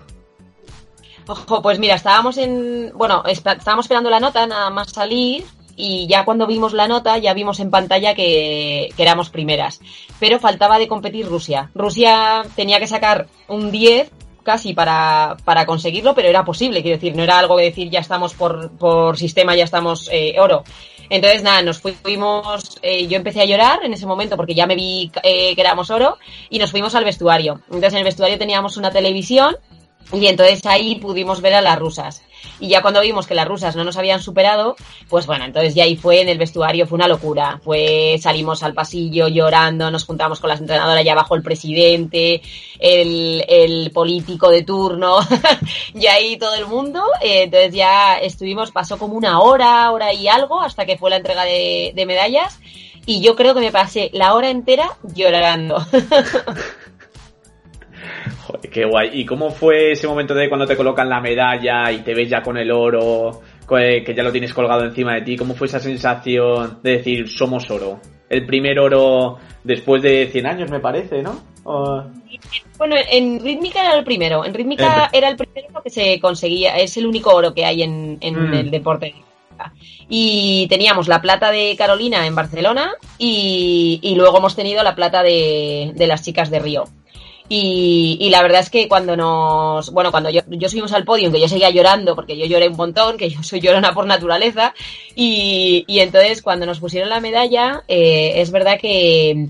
Ojo, pues mira, estábamos en. Bueno, estábamos esperando la nota, nada más salir y ya cuando vimos la nota ya vimos en pantalla que, éramos primeras. Pero faltaba de competir Rusia. Rusia tenía que sacar un 10 casi para, para conseguirlo, pero era posible, quiero decir, no era algo de decir ya estamos por, por sistema, ya estamos eh, oro. Entonces, nada, nos fuimos, eh, yo empecé a llorar en ese momento porque ya me vi eh, que éramos oro y nos fuimos al vestuario. Entonces, en el vestuario teníamos una televisión y entonces ahí pudimos ver a las rusas. Y ya cuando vimos que las rusas no nos habían superado, pues bueno, entonces ya ahí fue en el vestuario, fue una locura. Fue, salimos al pasillo llorando, nos juntamos con las entrenadoras, allá abajo el presidente, el, el político de turno, y ahí todo el mundo. Eh, entonces ya estuvimos, pasó como una hora, hora y algo, hasta que fue la entrega de, de medallas. Y yo creo que me pasé la hora entera llorando. qué guay. ¿Y cómo fue ese momento de cuando te colocan la medalla y te ves ya con el oro, que ya lo tienes colgado encima de ti? ¿Cómo fue esa sensación de decir, somos oro? El primer oro después de 100 años, me parece, ¿no? Bueno, en rítmica era el primero. En rítmica era el primero que se conseguía. Es el único oro que hay en, mm. el deporte. Y teníamos la plata de Carolina en Barcelona y, luego hemos tenido la plata de, de las chicas de Río. Y, la verdad es que cuando nos, bueno, cuando yo, yo subimos al podio, que yo seguía llorando, porque yo lloré un montón, que yo soy llorona por naturaleza, y, y entonces cuando nos pusieron la medalla, eh, es verdad que,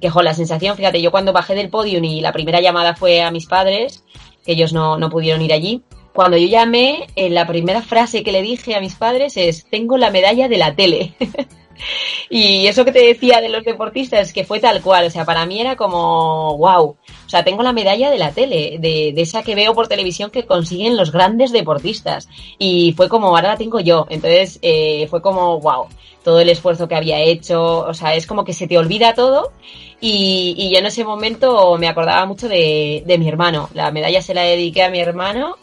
que, jo, la sensación, fíjate, yo cuando bajé del podio y la primera llamada fue a mis padres, que ellos no, no pudieron ir allí, cuando yo llamé, eh, la primera frase que le dije a mis padres es, tengo la medalla de la tele. y eso que te decía de los deportistas, que fue tal cual, o sea, para mí era como, wow, o sea, tengo la medalla de la tele, de, de esa que veo por televisión que consiguen los grandes deportistas. Y fue como, ahora la tengo yo. Entonces, eh, fue como, wow, todo el esfuerzo que había hecho, o sea, es como que se te olvida todo. Y, y yo en ese momento me acordaba mucho de, de mi hermano. La medalla se la dediqué a mi hermano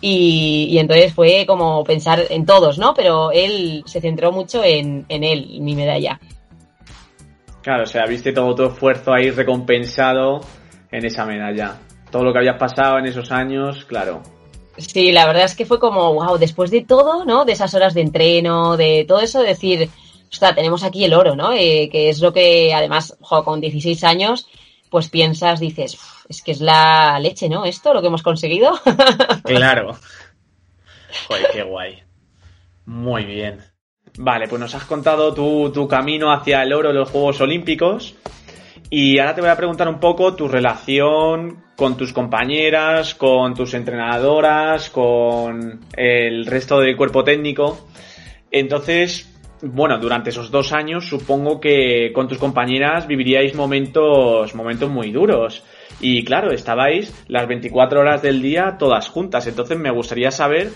y, entonces fue como pensar en todos, ¿no? Pero él se centró mucho en, en él, mi medalla. Claro, o sea, viste todo tu esfuerzo ahí recompensado en esa medalla. Todo lo que habías pasado en esos años, claro. Sí, la verdad es que fue como, wow, después de todo, ¿no? De esas horas de entreno, de todo eso, decir, sea, tenemos aquí el oro, ¿no? Eh, que es lo que, además, con 16 años, pues piensas, dices, es que es la leche, ¿no? Esto, lo que hemos conseguido. claro. Joder, qué guay. Muy bien. Vale, pues nos has contado tu, camino hacia el oro de los Juegos Olímpicos. Y ahora te voy a preguntar un poco tu relación con tus compañeras, con tus entrenadoras, con el resto del cuerpo técnico. Entonces, bueno, durante esos dos años supongo que con tus compañeras viviríais momentos, momentos muy duros. Y claro, estabais las 24 horas del día todas juntas. Entonces me gustaría saber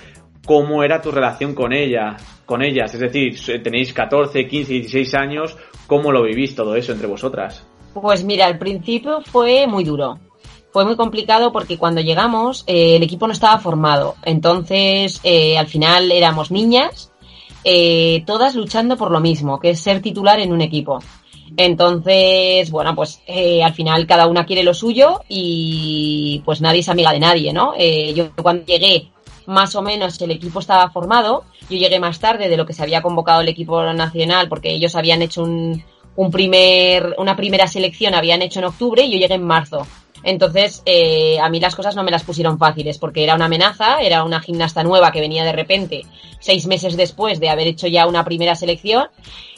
cómo era tu relación con ella, con ellas. Es decir, tenéis 14, 15, 16 años, ¿cómo lo vivís todo eso entre vosotras? Pues mira, al principio fue muy duro. Fue muy complicado porque cuando llegamos eh, el equipo no estaba formado. Entonces, eh, al final éramos niñas, eh, todas luchando por lo mismo, que es ser titular en un equipo. Entonces, bueno, pues eh, al final cada una quiere lo suyo y pues nadie es amiga de nadie, ¿no? Eh, yo cuando llegué, más o menos el equipo estaba formado, yo llegué más tarde de lo que se había convocado el equipo nacional porque ellos habían hecho un, un primer, una primera selección, habían hecho en octubre y yo llegué en marzo. Entonces, eh, a mí las cosas no me las pusieron fáciles porque era una amenaza, era una gimnasta nueva que venía de repente seis meses después de haber hecho ya una primera selección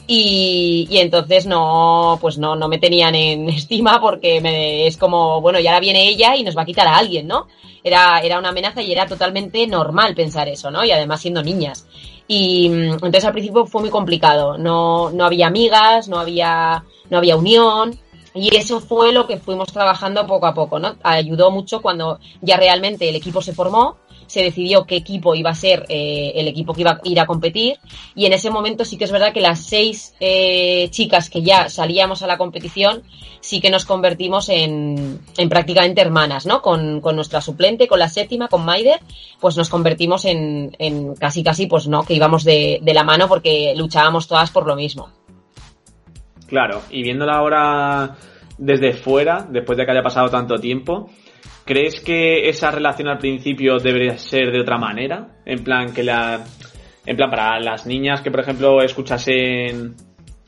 y, entonces no, pues no, no me tenían en estima porque me, es como, bueno, y ahora viene ella y nos va a quitar a alguien, ¿no? Era, era una amenaza y era totalmente normal pensar eso, ¿no? Y además siendo niñas. Y mm, entonces al principio fue muy complicado. No, no había amigas, no había, no había unión. Y eso fue lo que fuimos trabajando poco a poco, ¿no? Ayudó mucho cuando ya realmente el equipo se formó, se decidió qué equipo iba a ser eh, el equipo que iba a ir a competir y en ese momento sí que es verdad que las seis eh, chicas que ya salíamos a la competición sí que nos convertimos en, en prácticamente hermanas, ¿no? Con, con, nuestra suplente, con la séptima, con Maider, pues nos convertimos en, en casi casi, pues no, que íbamos de, de la mano porque luchábamos todas por lo mismo. Claro, y viéndola ahora desde fuera, después de que haya pasado tanto tiempo, ¿crees que esa relación al principio debería ser de otra manera? En plan, que la. En plan, para las niñas que, por ejemplo, escuchasen,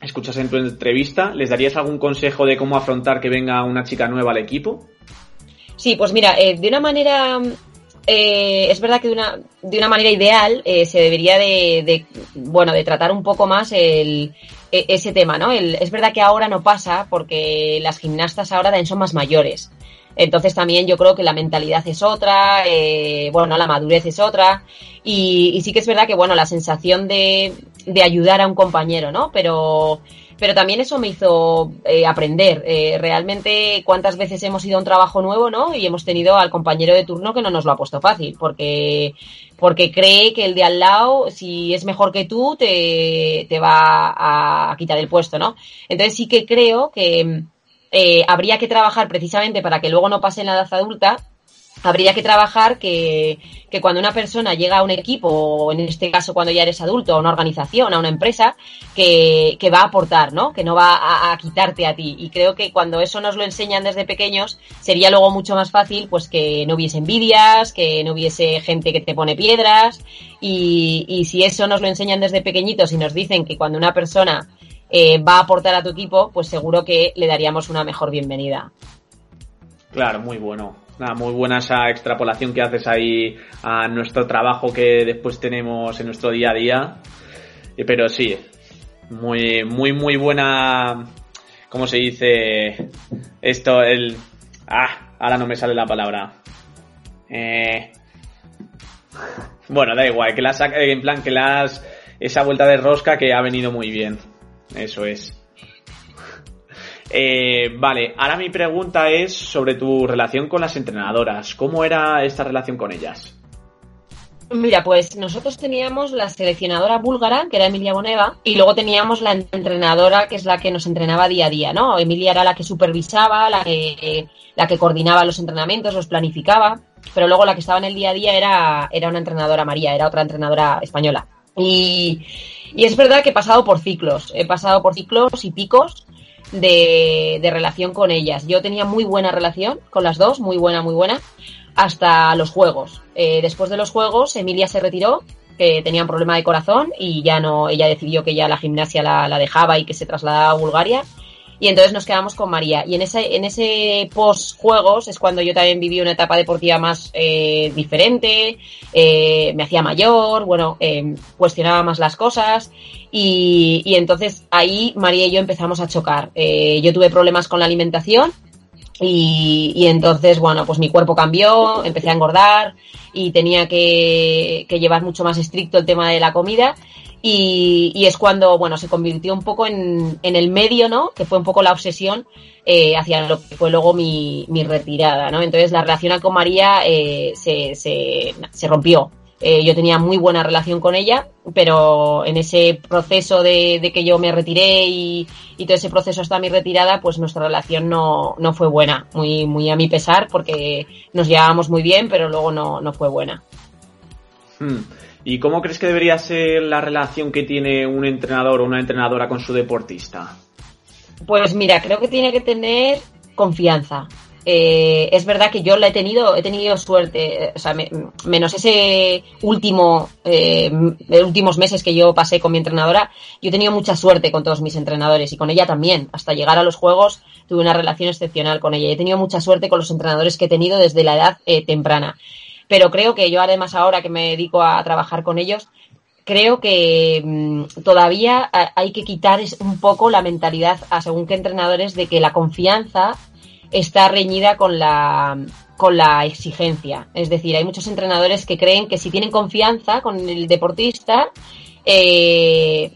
escuchasen tu entrevista, ¿les darías algún consejo de cómo afrontar que venga una chica nueva al equipo? Sí, pues mira, eh, de una manera eh, es verdad que de una, de una manera ideal eh, se debería de, bueno, de tratar un poco más el, e, ese tema, ¿no? Es verdad que ahora no pasa porque las gimnastas ahora son más mayores. Entonces también yo creo que la mentalidad es otra, eh, bueno, la madurez es otra. Y, y, sí que es verdad que, bueno, la sensación de, de ayudar a un compañero, ¿no? Pero, pero también eso me hizo eh, aprender. Eh, realmente cuántas veces hemos ido a un trabajo nuevo, ¿no? Y hemos tenido al compañero de turno que no nos lo ha puesto fácil, porque, porque cree que el de al lado, si es mejor que tú, te, te va a quitar el puesto, ¿no? Entonces sí que creo que eh, habría que trabajar precisamente para que luego no pase en la edad adulta habría que trabajar que, que, cuando una persona llega a un equipo, o en este caso cuando ya eres adulto, a una organización, a una empresa, que, que va a aportar, ¿no? Que no va a, quitarte a ti. Y creo que cuando eso nos lo enseñan desde pequeños, sería luego mucho más fácil, pues que no hubiese envidias, que no hubiese gente que te pone piedras. Y, y si eso nos lo enseñan desde pequeñitos y nos dicen que cuando una persona eh, va a aportar a tu equipo, pues seguro que le daríamos una mejor bienvenida. Claro, muy bueno. Muy buena esa extrapolación que haces ahí a nuestro trabajo que después tenemos en nuestro día a día. Pero sí, muy, muy, muy buena. ¿Cómo se dice? Esto, el. Ah, ahora no me sale la palabra. Eh... Bueno, da igual, que las en plan que las esa vuelta de rosca que ha venido muy bien. Eso es. Eh, vale, ahora mi pregunta es sobre tu relación con las entrenadoras. ¿Cómo era esta relación con ellas? Mira, pues nosotros teníamos la seleccionadora búlgara, que era Emilia Boneva, y luego teníamos la entrenadora, que es la que nos entrenaba día a día, ¿no? Emilia era la que supervisaba, la que, la que coordinaba los entrenamientos, los planificaba, pero luego la que estaba en el día a día era, era una entrenadora María, era otra entrenadora española. Y, y es verdad que he pasado por ciclos, he pasado por ciclos y picos de, de relación con ellas. Yo tenía muy buena relación con las dos, muy buena, muy buena hasta los juegos. Eh, después de los juegos, Emilia se retiró, que tenía un problema de corazón y ya no, ella decidió que ya la gimnasia la, la dejaba y que se trasladaba a Bulgaria. Y entonces nos quedamos con María. Y en ese, en ese post-juegos es cuando yo también viví una etapa deportiva más eh, diferente, eh, me hacía mayor, bueno, eh, cuestionaba más las cosas. Y, y, entonces ahí María y yo empezamos a chocar. Eh, yo tuve problemas con la alimentación y, y, entonces, bueno, pues mi cuerpo cambió, empecé a engordar y tenía que, que llevar mucho más estricto el tema de la comida. Y, y, es cuando, bueno, se convirtió un poco en, en, el medio, ¿no? Que fue un poco la obsesión eh, hacia lo que fue luego mi, mi retirada, ¿no? Entonces la relación con María eh, se, se, se rompió. Eh, yo tenía muy buena relación con ella, pero en ese proceso de, de que yo me retiré y, y, todo ese proceso hasta mi retirada, pues nuestra relación no, no fue buena, muy, muy a mi pesar, porque nos llevábamos muy bien, pero luego no, no fue buena. Hmm. ¿Y cómo crees que debería ser la relación que tiene un entrenador o una entrenadora con su deportista? Pues mira, creo que tiene que tener confianza. Eh, es verdad que yo la he tenido, he tenido suerte, o sea, me, menos ese último, eh, últimos meses que yo pasé con mi entrenadora, yo he tenido mucha suerte con todos mis entrenadores y con ella también. Hasta llegar a los juegos tuve una relación excepcional con ella. He tenido mucha suerte con los entrenadores que he tenido desde la edad eh, temprana. Pero creo que yo además ahora que me dedico a trabajar con ellos, creo que mmm, todavía hay que quitar un poco la mentalidad a según qué entrenadores de que la confianza está reñida con la, con la exigencia. Es decir, hay muchos entrenadores que creen que si tienen confianza con el deportista, eh,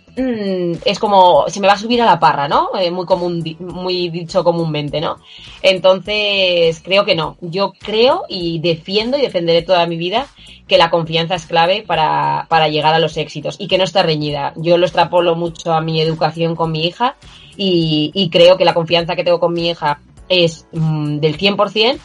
es como se me va a subir a la parra, ¿no? Eh, muy común, muy dicho comúnmente, ¿no? Entonces, creo que no. Yo creo y defiendo y defenderé toda mi vida que la confianza es clave para, para llegar a los éxitos y que no está reñida. Yo lo extrapolo mucho a mi educación con mi hija y, y creo que la confianza que tengo con mi hija es mmm, del 100%,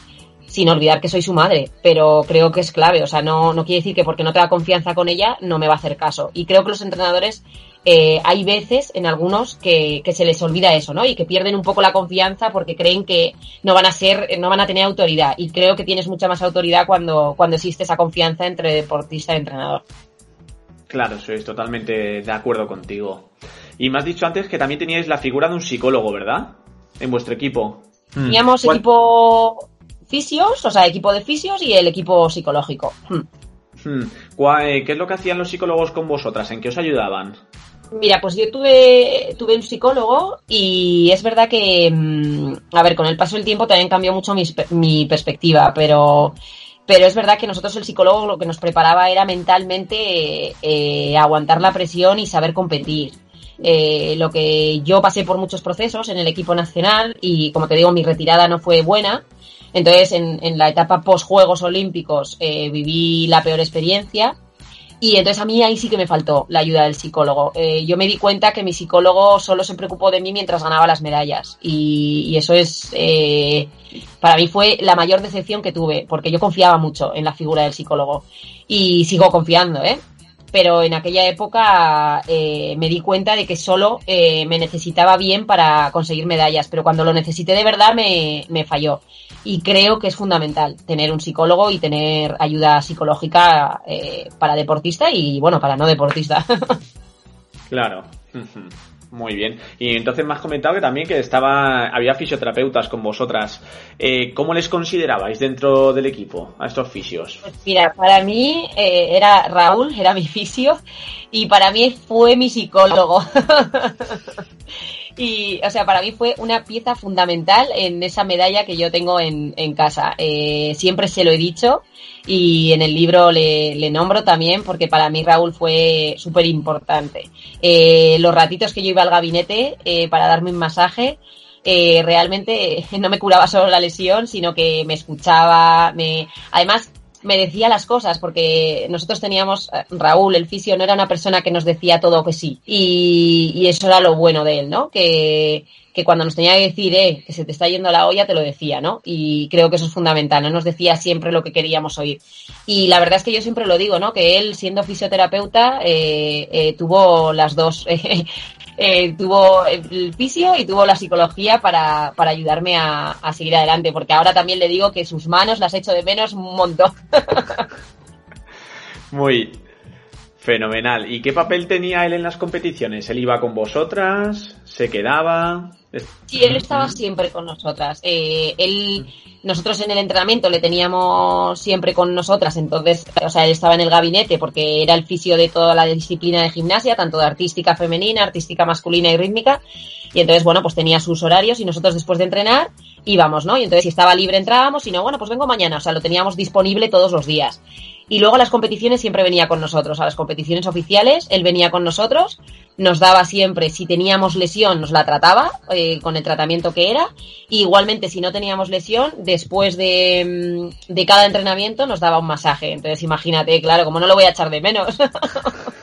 sin olvidar que soy su madre, pero creo que es clave, o sea, no, no quiere decir que porque no tenga confianza con ella no me va a hacer caso. Y creo que los entrenadores, eh, hay veces en algunos que, que, se les olvida eso, ¿no? Y que pierden un poco la confianza porque creen que no van a ser, no van a tener autoridad. Y creo que tienes mucha más autoridad cuando, cuando existe esa confianza entre deportista y entrenador. Claro, soy totalmente de acuerdo contigo. Y me has dicho antes que también teníais la figura de un psicólogo, ¿verdad? En vuestro equipo. Teníamos ¿Cuál? equipo fisios, o sea, equipo de fisios y el equipo psicológico. Hmm. ¿Qué es lo que hacían los psicólogos con vosotras? ¿En qué os ayudaban? Mira, pues yo tuve, tuve un psicólogo y es verdad que, a ver, con el paso del tiempo también cambió mucho mi, mi perspectiva, pero, pero es verdad que nosotros el psicólogo lo que nos preparaba era mentalmente eh, aguantar la presión y saber competir. Eh, lo que yo pasé por muchos procesos en el equipo nacional y como te digo mi retirada no fue buena entonces en, en la etapa post Juegos Olímpicos eh, viví la peor experiencia y entonces a mí ahí sí que me faltó la ayuda del psicólogo. Eh, yo me di cuenta que mi psicólogo solo se preocupó de mí mientras ganaba las medallas. Y, y eso es, eh, para mí fue la mayor decepción que tuve, porque yo confiaba mucho en la figura del psicólogo. Y sigo confiando, ¿eh? Pero en aquella época eh, me di cuenta de que solo eh, me necesitaba bien para conseguir medallas, pero cuando lo necesité de verdad me, me, falló. Y creo que es fundamental tener un psicólogo y tener ayuda psicológica eh, para deportista y bueno, para no deportista. claro. Muy bien. Y entonces me has comentado que también que estaba, había fisioterapeutas con vosotras. Eh, ¿Cómo les considerabais dentro del equipo a estos fisios? Pues mira, para mí eh, era Raúl, era mi fisio, y para mí fue mi psicólogo. Y, o sea, para mí fue una pieza fundamental en esa medalla que yo tengo en, casa. Eh, siempre se lo he dicho y en el libro le, le nombro también porque para mí Raúl fue súper importante. Eh, los ratitos que yo iba al gabinete eh, para darme un masaje, eh, realmente no me curaba solo la lesión, sino que me escuchaba, me, además me decía las cosas, porque nosotros teníamos, eh, Raúl, el fisio, no era una persona que nos decía todo que sí. Y, y eso era lo bueno de él, ¿no? Que, que cuando nos tenía que decir, eh, que se te está yendo la olla, te lo decía, ¿no? Y creo que eso es fundamental, no nos decía siempre lo que queríamos oír. Y la verdad es que yo siempre lo digo, ¿no? Que él, siendo fisioterapeuta, eh, eh, tuvo las dos, eh, tuvo el fisio y tuvo la psicología para, para ayudarme a, a, seguir adelante, porque ahora también le digo que sus manos las echo de menos un montón. Muy fenomenal. ¿Y qué papel tenía él en las competiciones? ¿Él iba con vosotras? ¿Se quedaba? Sí, él estaba siempre con nosotras. Eh, él, nosotros en el entrenamiento le teníamos siempre con nosotras, entonces, o sea, él estaba en el gabinete porque era el fisio de toda la disciplina de gimnasia, tanto de artística femenina, artística masculina y rítmica. Y entonces, bueno, pues tenía sus horarios y nosotros después de entrenar íbamos, ¿no? Y entonces si estaba libre entrábamos y no, bueno, pues vengo mañana, o sea, lo teníamos disponible todos los días. Y luego las competiciones siempre venía con nosotros, a las competiciones oficiales, él venía con nosotros, nos daba siempre, si teníamos lesión, nos la trataba eh, con el tratamiento que era, y igualmente si no teníamos lesión, después de, de cada entrenamiento nos daba un masaje. Entonces imagínate, claro, como no lo voy a echar de menos.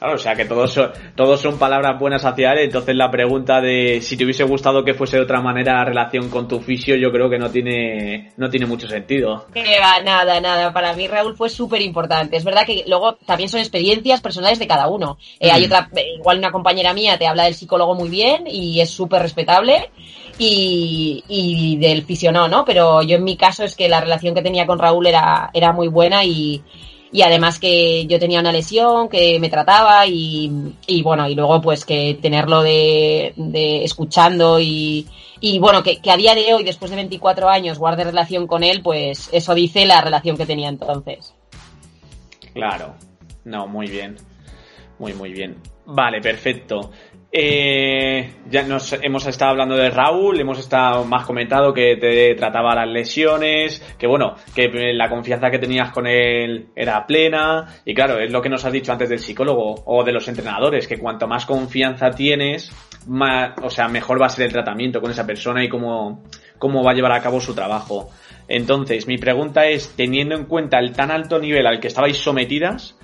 Claro, o sea que todos son, todos son palabras buenas hacia él, entonces la pregunta de si te hubiese gustado que fuese de otra manera la relación con tu fisio, yo creo que no tiene, no tiene mucho sentido. Va, nada, nada. Para mí Raúl fue súper importante. Es verdad que luego también son experiencias personales de cada uno. Eh, mm. Hay otra, igual una compañera mía te habla del psicólogo muy bien y es súper respetable. Y, y del fisio no, ¿no? Pero yo en mi caso es que la relación que tenía con Raúl era, era muy buena y, y además que yo tenía una lesión que me trataba y, y bueno, y luego pues que tenerlo de, de escuchando y, y bueno, que, que, a día de hoy, después de 24 años, guarde relación con él, pues eso dice la relación que tenía entonces. Claro, no, muy bien, muy, muy bien. Vale, perfecto. Eh, ya nos hemos estado hablando de Raúl, hemos estado más comentado que te trataba las lesiones, que bueno, que la confianza que tenías con él era plena, y claro, es lo que nos has dicho antes del psicólogo o de los entrenadores, que cuanto más confianza tienes, más, o sea, mejor va a ser el tratamiento con esa persona y cómo, cómo va a llevar a cabo su trabajo. Entonces, mi pregunta es, teniendo en cuenta el tan alto nivel al que estabais sometidas,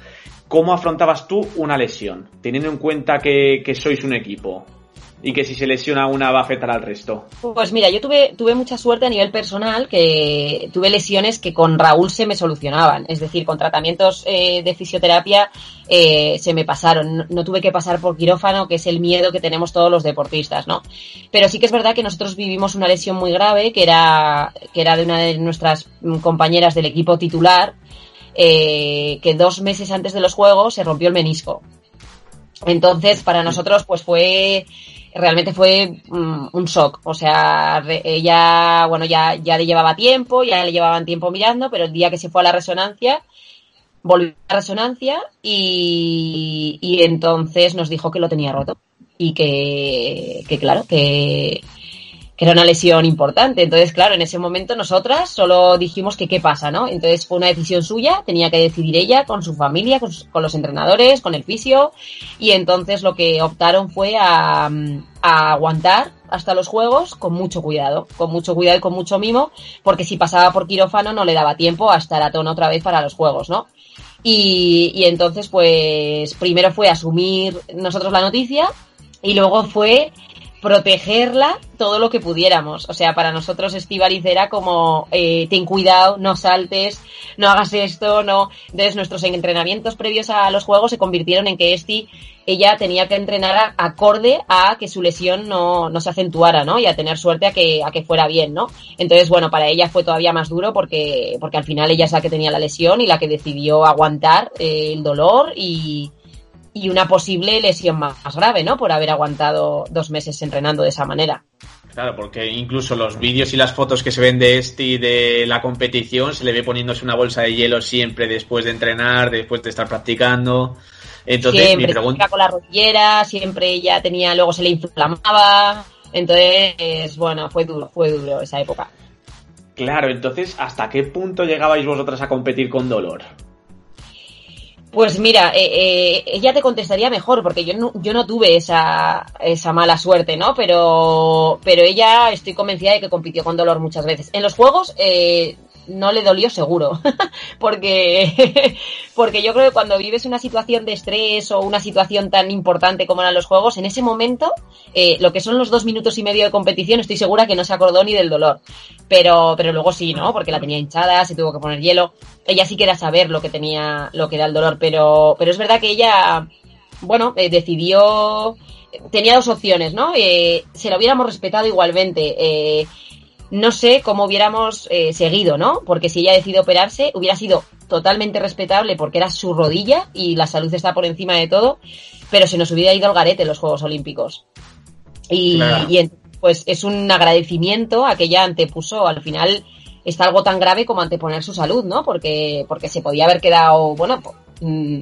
¿Cómo afrontabas tú una lesión? Teniendo en cuenta que, sois un equipo y que si se lesiona una va a afectar al resto. Pues mira, yo tuve, mucha suerte a nivel personal que tuve lesiones que con Raúl se me solucionaban. Es decir, con tratamientos eh, de fisioterapia eh, se me pasaron. No, no, tuve que pasar por quirófano, que es el miedo que tenemos todos los deportistas, ¿no? Pero sí que es verdad que nosotros vivimos una lesión muy grave que era, que era de una de nuestras compañeras del equipo titular eh, que dos meses antes de los juegos se rompió el menisco. Entonces, para nosotros, pues fue, realmente fue um, un shock. O sea, ella, bueno, ya, ya le llevaba tiempo, ya le llevaban tiempo mirando, pero el día que se fue a la resonancia, volvió a la resonancia y, y entonces nos dijo que lo tenía roto. Y que claro, que, que era una lesión importante. Entonces, claro, en ese momento nosotras solo dijimos que qué pasa, ¿no? Entonces fue una decisión suya, tenía que decidir ella con su familia, con, con los entrenadores, con el fisio, y entonces lo que optaron fue a, aguantar hasta los juegos con mucho cuidado, con mucho cuidado y con mucho mimo, porque si pasaba por quirófano no le daba tiempo a estar a tono otra vez para los juegos, ¿no? Y entonces, pues, primero fue asumir nosotros la noticia, y luego fue protegerla todo lo que pudiéramos. O sea, para nosotros Estivaliz era como, eh, ten cuidado, no saltes, no hagas esto, no. Entonces nuestros entrenamientos previos a los juegos se convirtieron en que Esti, ella tenía que entrenar acorde a que su lesión no, no se acentuara, ¿no? Y a tener suerte a que, a que fuera bien, ¿no? Entonces, bueno, para ella fue todavía más duro porque, porque al final ella es la que tenía la lesión y la que decidió aguantar eh, el dolor y, y una posible lesión más, grave, ¿no? Por haber aguantado dos meses entrenando de esa manera. Claro, porque incluso los vídeos y las fotos que se ven de este y de la competición se le ve poniéndose una bolsa de hielo siempre después de entrenar, después de estar practicando. Entonces, siempre, mi pregunta... con la rodillera, siempre ella tenía, luego se le inflamaba. Entonces, bueno, fue duro, fue duro esa época. Claro, entonces, ¿hasta qué punto llegabais vosotras a competir con dolor? Pues mira, eh, eh, ella te contestaría mejor, porque yo no, yo no tuve esa, esa mala suerte, ¿no? Pero, pero ella estoy convencida de que compitió con dolor muchas veces. En los juegos, eh, no le dolió seguro, porque, porque yo creo que cuando vives una situación de estrés o una situación tan importante como eran los juegos, en ese momento, eh, lo que son los dos minutos y medio de competición, estoy segura que no se acordó ni del dolor. Pero, pero luego sí, ¿no? Porque la tenía hinchada, se tuvo que poner hielo. Ella sí quería saber lo que tenía, lo que era el dolor, pero, pero es verdad que ella, bueno, eh, decidió, tenía dos opciones, ¿no? Eh, se lo hubiéramos respetado igualmente. Eh, no sé cómo hubiéramos eh, seguido, ¿no? Porque si ella decidió operarse, hubiera sido totalmente respetable porque era su rodilla y la salud está por encima de todo, pero se nos hubiera ido al garete en los Juegos Olímpicos. Y, pues es un agradecimiento a que ella antepuso, al final está algo tan grave como anteponer su salud, ¿no? Porque, porque se podía haber quedado, bueno, mm,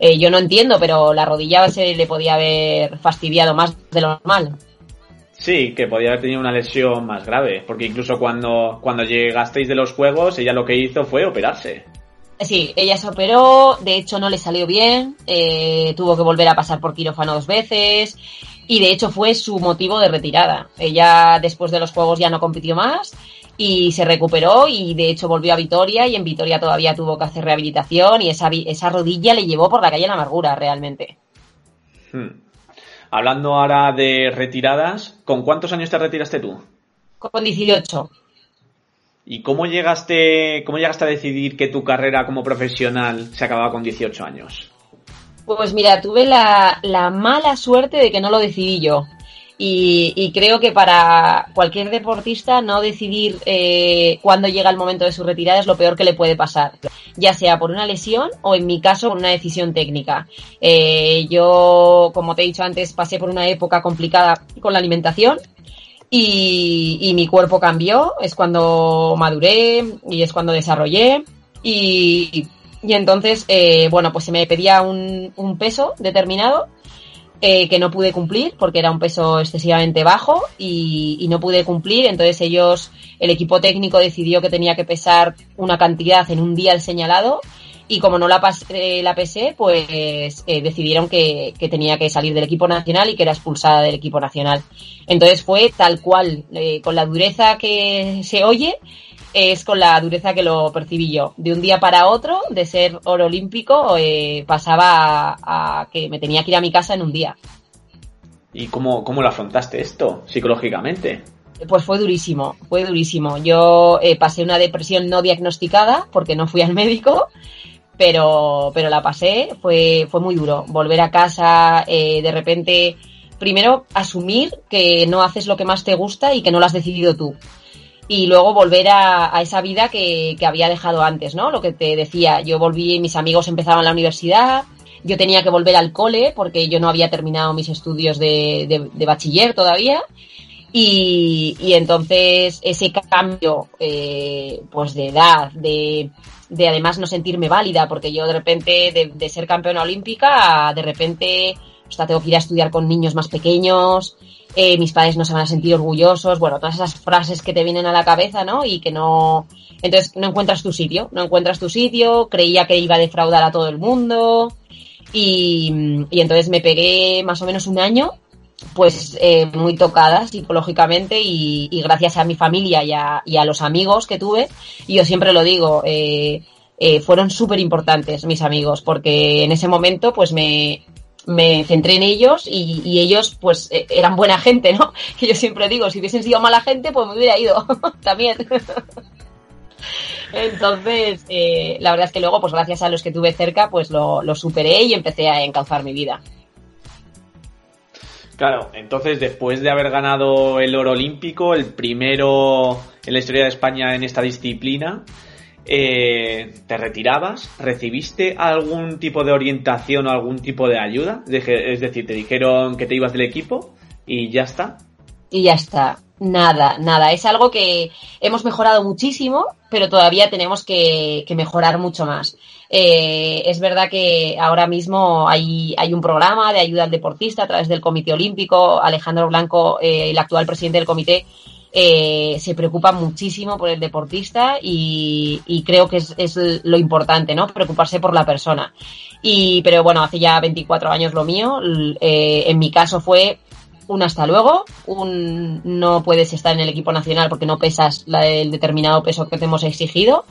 eh, yo no entiendo, pero la rodilla se le podía haber fastidiado más de lo normal. Sí, que podía haber tenido una lesión más grave, porque incluso cuando, cuando llegasteis de los juegos, ella lo que hizo fue operarse. Sí, ella se operó, de hecho no le salió bien, eh, tuvo que volver a pasar por quirófano dos veces y de hecho fue su motivo de retirada. Ella después de los juegos ya no compitió más y se recuperó y de hecho volvió a Vitoria y en Vitoria todavía tuvo que hacer rehabilitación y esa, esa rodilla le llevó por la calle la amargura realmente. Hmm. Hablando ahora de retiradas, ¿con cuántos años te retiraste tú? Con 18. ¿Y cómo llegaste, cómo llegaste a decidir que tu carrera como profesional se acababa con 18 años? Pues mira, tuve la, la mala suerte de que no lo decidí yo. Y, creo que para cualquier deportista no decidir eh, cuándo llega el momento de su retirada es lo peor que le puede pasar, ya sea por una lesión o en mi caso por una decisión técnica. Eh, yo, como te he dicho antes, pasé por una época complicada con la alimentación y, mi cuerpo cambió, es cuando maduré y es cuando desarrollé y, entonces, eh, bueno, pues se me pedía un, un peso determinado eh, que no pude cumplir porque era un peso excesivamente bajo y, no pude cumplir. Entonces ellos, el equipo técnico decidió que tenía que pesar una cantidad en un día el señalado y como no la, pasé, la pesé, pues eh, decidieron que, tenía que salir del equipo nacional y que era expulsada del equipo nacional. Entonces fue tal cual, eh, con la dureza que se oye, es con la dureza que lo percibí yo. De un día para otro, de ser oro olímpico, eh, pasaba a, que me tenía que ir a mi casa en un día. ¿Y cómo, cómo lo afrontaste esto psicológicamente? Pues fue durísimo, fue durísimo. Yo eh, pasé una depresión no diagnosticada porque no fui al médico, pero, pero la pasé, fue, fue muy duro. Volver a casa, eh, de repente, primero asumir que no haces lo que más te gusta y que no lo has decidido tú y luego volver a, esa vida que, había dejado antes, ¿no? Lo que te decía, yo volví, mis amigos empezaban la universidad, yo tenía que volver al cole porque yo no había terminado mis estudios de, bachiller todavía. Y, entonces ese cambio eh, pues de edad, de, de además no sentirme válida, porque yo de repente de, de ser campeona olímpica, de repente hasta tengo que ir a estudiar con niños más pequeños, eh, mis padres no se van a sentir orgullosos, bueno, todas esas frases que te vienen a la cabeza, ¿no? Y que no, entonces no encuentras tu sitio, no encuentras tu sitio, creía que iba a defraudar a todo el mundo y, y entonces me pegué más o menos un año pues eh, muy tocada psicológicamente y, y, gracias a mi familia y a, y a, los amigos que tuve, y yo siempre lo digo, eh, eh, fueron súper importantes mis amigos, porque en ese momento pues me, me centré en ellos y, ellos pues e, eran buena gente, ¿no? Que yo siempre digo, si hubiesen sido mala gente, pues me hubiera ido también. Entonces, eh, la verdad es que luego, pues gracias a los que tuve cerca, pues lo, lo superé y empecé a encauzar mi vida. Claro, entonces después de haber ganado el oro olímpico, el primero en la historia de España en esta disciplina, eh, te retirabas, recibiste algún tipo de orientación o algún tipo de ayuda, es decir, te dijeron que te ibas del equipo y ya está. Y ya está, nada, nada, es algo que hemos mejorado muchísimo, pero todavía tenemos que, mejorar mucho más. Eh, es verdad que ahora mismo hay, un programa de ayuda al deportista a través del Comité Olímpico. Alejandro Blanco, eh, el actual presidente del comité, eh, se preocupa muchísimo por el deportista y, creo que es, es, lo importante, ¿no? Preocuparse por la persona. Y, pero bueno, hace ya 24 años lo mío. Eh, en mi caso fue un hasta luego, un no puedes estar en el equipo nacional porque no pesas la, el determinado peso que te hemos exigido